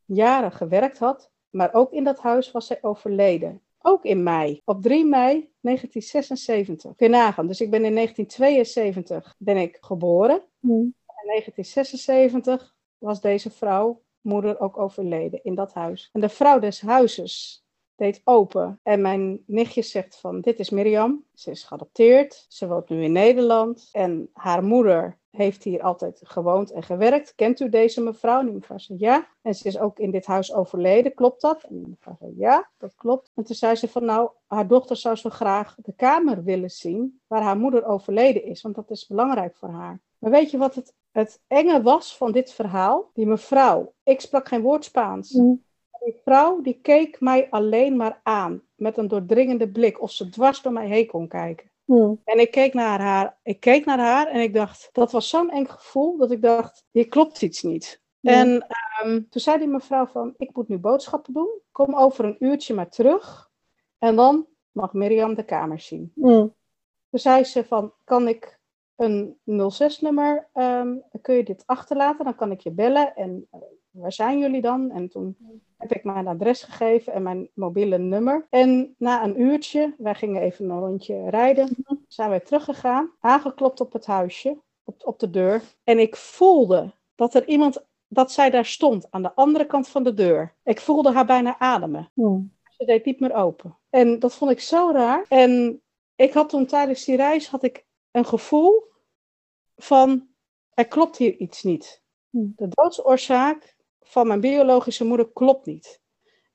jaren gewerkt had. Maar ook in dat huis was zij overleden. Ook in mei, op 3 mei 1976. Kun je nagaan. Dus ik ben in 1972 ben ik geboren. Hmm. In 1976 was deze vrouw, moeder, ook overleden in dat huis. En de vrouw des huizes deed open. En mijn nichtje zegt van, dit is Mirjam. Ze is geadopteerd. Ze woont nu in Nederland. En haar moeder heeft hier altijd gewoond en gewerkt. Kent u deze mevrouw? En die mevrouw zei ja. En ze is ook in dit huis overleden, klopt dat? En die mevrouw zei ja, dat klopt. En toen zei ze van nou, haar dochter zou zo graag de kamer willen zien waar haar moeder overleden is, want dat is belangrijk voor haar. Maar weet je wat het, het enge was van dit verhaal? Die mevrouw, ik sprak geen woord Spaans. Mm. Die vrouw die keek mij alleen maar aan met een doordringende blik, of ze dwars door mij heen kon kijken. Hmm. En ik keek naar haar, ik keek naar haar en ik dacht, dat was zo'n eng gevoel dat ik dacht, hier klopt iets niet. Hmm. En ehm, toen zei die mevrouw van, ik moet nu boodschappen doen, kom over een uurtje maar terug en dan mag Mirjam de kamer zien. Hmm. Toen zei ze van, kan ik een 06-nummer, um, kun je dit achterlaten, dan kan ik je bellen en uh, waar zijn jullie dan? En toen heb ik mijn adres gegeven en mijn mobiele nummer. En na een uurtje, wij gingen even een rondje rijden, zijn wij teruggegaan, aangeklopt op het huisje, op, op de deur. En ik voelde dat er iemand, dat zij daar stond, aan de andere kant van de deur. Ik voelde haar bijna ademen. Ze deed niet meer open. En dat vond ik zo raar. En ik had toen tijdens die reis had ik een gevoel van, er klopt hier iets niet. De doodsoorzaak van mijn biologische moeder klopt niet.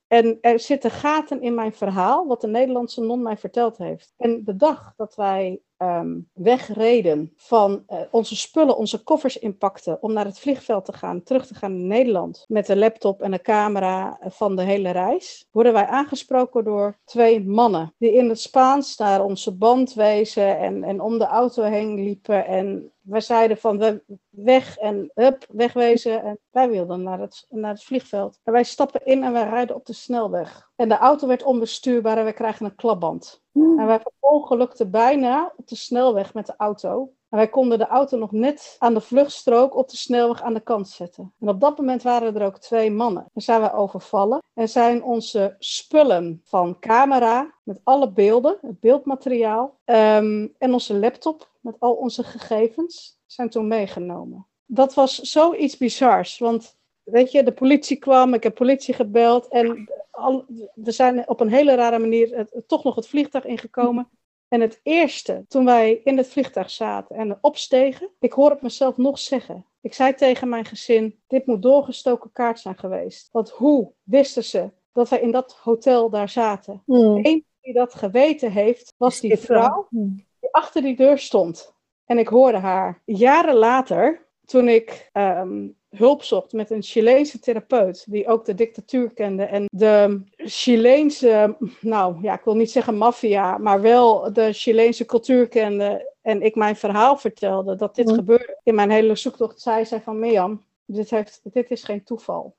En er zitten gaten in mijn verhaal, wat de Nederlandse non mij verteld heeft. En de dag dat wij Ehm, wegreden van uh, onze spullen, onze koffers inpakten om naar het vliegveld te gaan, terug te gaan in Nederland met de laptop en de camera van de hele reis, worden wij aangesproken door twee mannen die in het Spaans naar onze band wezen en, en om de auto heen liepen en wij zeiden van we weg en hup, wegwezen. En wij wilden naar het, naar het vliegveld. En wij stappen in en wij rijden op de snelweg. En de auto werd onbestuurbaar en we krijgen een klapband. En wij verongelukten bijna op de snelweg met de auto. En wij konden de auto nog net aan de vluchtstrook op de snelweg aan de kant zetten. En op dat moment waren er ook twee mannen. En zijn wij overvallen en zijn onze spullen van camera met alle beelden, het beeldmateriaal ehm, en onze laptop met al onze gegevens zijn toen meegenomen. Dat was zoiets bizars, want weet je, de politie kwam, ik heb politie gebeld en al, we zijn op een hele rare manier toch nog het vliegtuig ingekomen. En het eerste, toen wij in het vliegtuig zaten en opstegen, ik hoor het mezelf nog zeggen. Ik zei tegen mijn gezin, dit moet doorgestoken kaart zijn geweest. Want hoe wisten ze dat wij in dat hotel daar zaten? Mm. Eén die dat geweten heeft, was die vrouw hmm. Achter die deur stond. En ik hoorde haar. Jaren later, toen ik ehm, hulp zocht met een Chileense therapeut, die ook de dictatuur kende en de Chileense, nou ja, ik wil niet zeggen maffia, maar wel de Chileense cultuur kende en ik mijn verhaal vertelde dat dit mhm. gebeurde. In mijn hele zoektocht zei zij van Mirjam, dit, heeft, dit is geen toeval.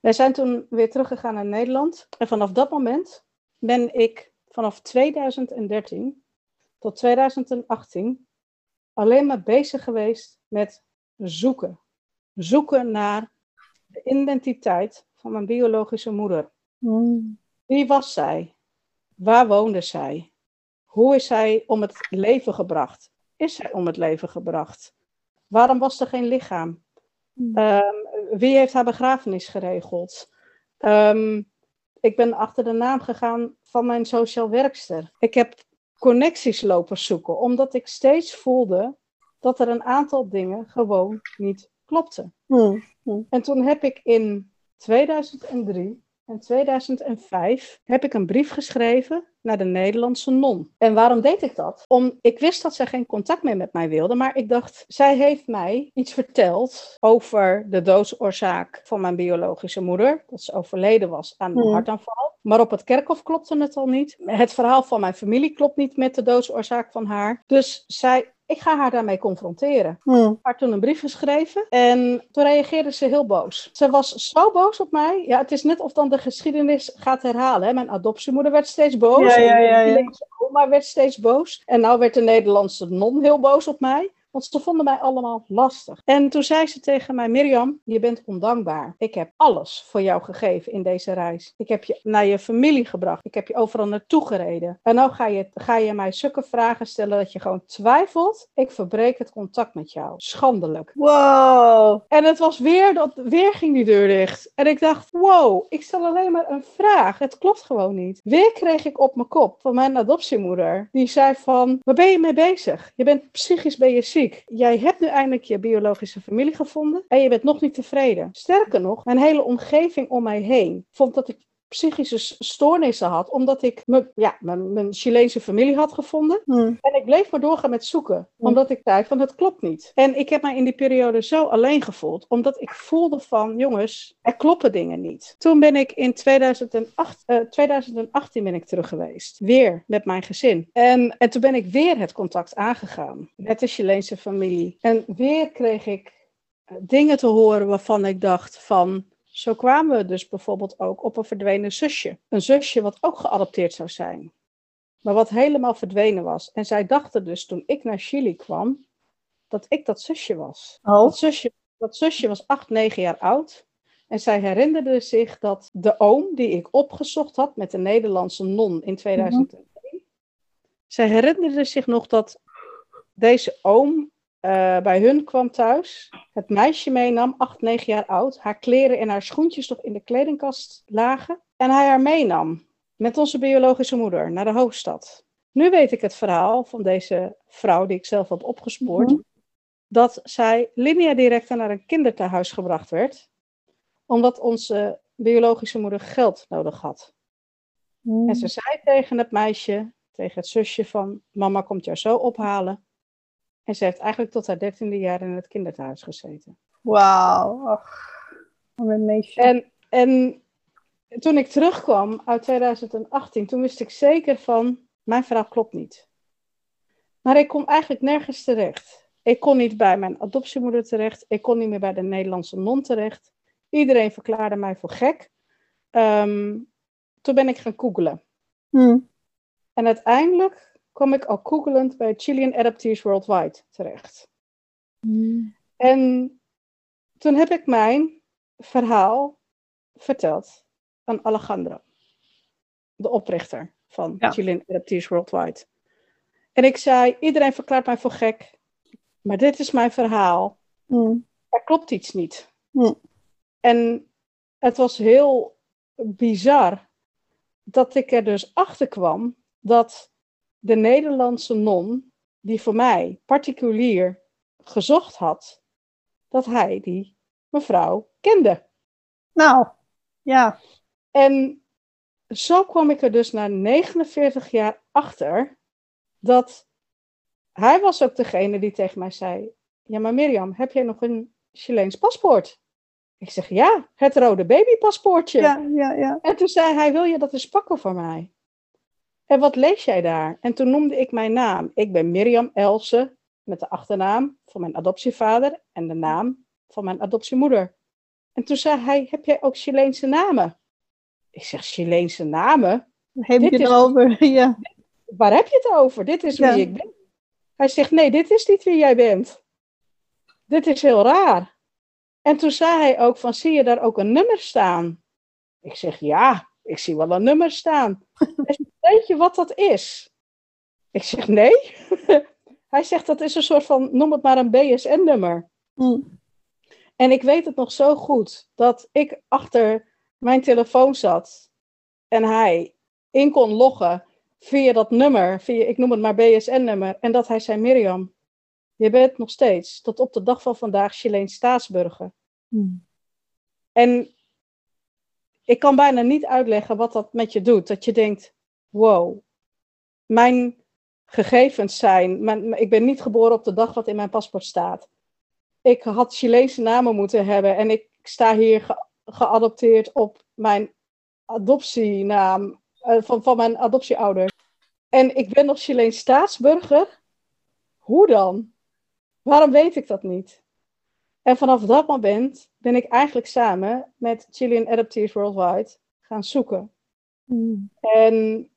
Wij zijn toen weer teruggegaan naar Nederland en vanaf dat moment ben ik vanaf 2013 tot 2018 alleen maar bezig geweest met zoeken zoeken naar de identiteit van mijn biologische moeder. Hmm. Wie was zij? Waar woonde zij? Hoe is zij om het leven gebracht? Is zij om het leven gebracht? Waarom was er geen lichaam? Hmm. Ehm, wie heeft haar begrafenis geregeld? Ehm, ik ben achter de naam gegaan van mijn sociaal werkster. Ik heb connecties lopen zoeken, omdat ik steeds voelde dat er een aantal dingen gewoon niet klopte. Hmm, hmm. En toen heb ik in 2003 en 2005 heb ik een brief geschreven naar de Nederlandse non. En waarom deed ik dat? Om, ik wist dat zij geen contact meer met mij wilde, maar ik dacht, zij heeft mij iets verteld over de doodsoorzaak van mijn biologische moeder. Dat ze overleden was aan een hartaanval. Maar op het kerkhof klopte het al niet. Het verhaal van mijn familie klopt niet met de doodsoorzaak van haar. Dus zij, ik ga haar daarmee confronteren Hmm. haar toen een brief geschreven en toen reageerde ze heel boos. Ze was zo boos op mij. Ja, het is net of dan de geschiedenis gaat herhalen. Hè. Mijn adoptiemoeder werd steeds boos. Ja, ja, ja, ja. mijn oma werd steeds boos. En nou werd de Nederlandse non heel boos op mij. Want ze vonden mij allemaal lastig. En toen zei ze tegen mij: Mirjam, je bent ondankbaar. Ik heb alles voor jou gegeven in deze reis. Ik heb je naar je familie gebracht. Ik heb je overal naartoe gereden. En nou ga je, ga je mij zulke vragen stellen dat je gewoon twijfelt. Ik verbreek het contact met jou. Schandelijk. Wow. En het was weer, dat, weer ging die deur dicht. En ik dacht, wow, ik stel alleen maar een vraag. Het klopt gewoon niet. Weer kreeg ik op mijn kop van mijn adoptiemoeder. Die zei van, waar ben je mee bezig? Je bent psychisch ben je ziek. Jij hebt nu eindelijk je biologische familie gevonden. En je bent nog niet tevreden. Sterker nog, mijn hele omgeving om mij heen vond dat ik psychische stoornissen had. Omdat ik me, ja, mijn, mijn Chileense familie had gevonden. Hmm. En ik bleef maar doorgaan met zoeken, Mm. omdat ik zei van het klopt niet. En ik heb mij in die periode zo alleen gevoeld, omdat ik voelde van jongens, er kloppen dingen niet. Toen ben ik in 2008, eh, 2018 ben ik terug geweest, weer met mijn gezin. En, en toen ben ik weer het contact aangegaan met de Chileense familie. En weer kreeg ik eh, dingen te horen waarvan ik dacht van... Zo kwamen we dus bijvoorbeeld ook op een verdwenen zusje. Een zusje wat ook geadopteerd zou zijn maar wat helemaal verdwenen was. En zij dachten dus toen ik naar Chili kwam, dat ik dat zusje was. Oh. Dat zusje, dat zusje was acht, negen jaar oud. En zij herinnerde zich dat de oom die ik opgezocht had met de Nederlandse non in 2001. Zij herinnerde zich nog dat deze oom eh, bij hun kwam thuis, het meisje meenam, acht, negen jaar oud, haar kleren en haar schoentjes nog in de kledingkast lagen. En hij haar meenam met onze biologische moeder naar de hoofdstad. Nu weet ik het verhaal van deze vrouw die ik zelf heb opgespoord. Mhm. Dat zij linea directa naar een kinderthuis gebracht werd. Omdat onze biologische moeder geld nodig had. Hmm. En ze zei tegen het meisje, tegen het zusje van... Mama komt jou zo ophalen. En ze heeft eigenlijk tot haar dertiende jaar in het kinderthuis gezeten. Wauw. Een meisje. En, en toen ik terugkwam uit 2018, toen wist ik zeker van, mijn verhaal klopt niet. Maar ik kon eigenlijk nergens terecht. Ik kon niet bij mijn adoptiemoeder terecht. Ik kon niet meer bij de Nederlandse non terecht. Iedereen verklaarde mij voor gek. Ehm, toen ben ik gaan googlen. Hmm. En uiteindelijk kwam ik al googelend bij Chilean Adoptees Worldwide terecht. Hmm. En toen heb ik mijn verhaal verteld aan Alejandro, de oprichter van Ja. Chilean Adoptees Worldwide. En ik zei, iedereen verklaart mij voor gek, maar dit is mijn verhaal. Hmm. Er klopt iets niet. Hmm. En het was heel bizar dat ik er dus achter kwam dat de Nederlandse non, die voor mij particulier gezocht had, dat hij die mevrouw kende. Nou, ja. En zo kwam ik er dus na 49 jaar achter dat hij was ook degene die tegen mij zei: Ja, maar Mirjam, heb jij nog een Chileens paspoort? Ik zeg ja, het rode babypaspoortje. Ja, ja, ja. En toen zei hij: Wil je dat eens pakken voor mij? En wat lees jij daar? En toen noemde ik mijn naam. Ik ben Mirjam Else, met de achternaam van mijn adoptievader en de naam van mijn adoptiemoeder. En toen zei hij: Heb jij ook Chileense namen? Ik zeg: Chileense namen? Heb Dit je is- het over? Ja. Waar heb je het over? Dit is wie ik ben. Hij zegt: Nee, dit is niet wie jij bent. Dit is heel raar. En toen zei hij ook: van, Zie je daar ook een nummer staan? Ik zeg: Ja, ik zie wel een nummer staan. Hij zegt, Weet je wat dat is? Ik zeg: Nee. hij zegt: Dat is een soort van, noem het maar een BSN-nummer. Hmm. En ik weet het nog zo goed dat ik achter mijn telefoon zat en hij in kon loggen via dat nummer, via, ik noem het maar BSN-nummer, en dat hij zei: Mirjam, je bent nog steeds tot op de dag van vandaag Chileens staatsburger. Hmm. En ik kan bijna niet uitleggen wat dat met je doet. Dat je denkt, wow, mijn gegevens zijn, ik ben niet geboren op de dag wat in mijn paspoort staat. Ik had Chileense namen moeten hebben en ik sta hier geadopteerd op mijn adoptienaam uh, van, van mijn adoptieouder. En ik ben nog Chileens staatsburger. Hoe dan? Waarom weet ik dat niet? En vanaf dat moment ben ik eigenlijk samen met Chilean Adoptees Worldwide gaan zoeken. Hmm. En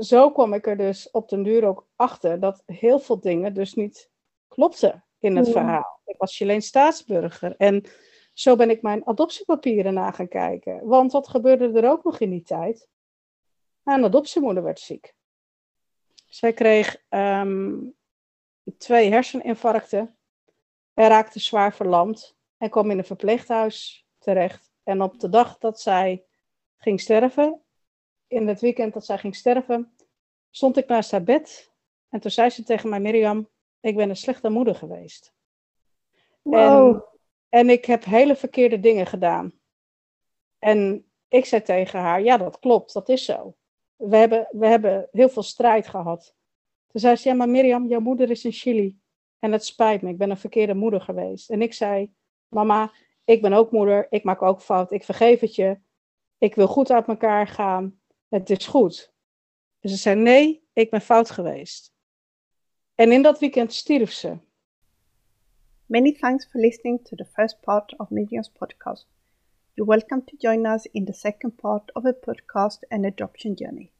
zo kwam ik er dus op den duur ook achter dat heel veel dingen dus niet klopten in het verhaal. Ik was Chileens staatsburger en zo ben ik mijn adoptiepapieren na gaan kijken. Want wat gebeurde er ook nog in die tijd? Mijn adoptiemoeder werd ziek. Zij kreeg ehm, twee herseninfarcten en raakte zwaar verlamd en kwam in een verpleeghuis terecht. En op de dag dat zij ging sterven, in het weekend dat zij ging sterven, stond ik naast haar bed. En toen zei ze tegen mij, Mirjam, ik ben een slechte moeder geweest. Wow. En, en ik heb hele verkeerde dingen gedaan. En ik zei tegen haar, ja, dat klopt, dat is zo. We hebben, we hebben heel veel strijd gehad. Toen zei ze, ja, maar Mirjam, jouw moeder is in Chili. En het spijt me, ik ben een verkeerde moeder geweest. En ik zei, mama, ik ben ook moeder, ik maak ook fout, ik vergeef het je. Ik wil goed uit elkaar gaan, het is goed. En ze zei, nee, ik ben fout geweest. En in dat weekend stierf ze. Many thanks for listening to the first part of Medium's podcast. You're welcome to join us in the second part of the podcast, An Adoption Journey.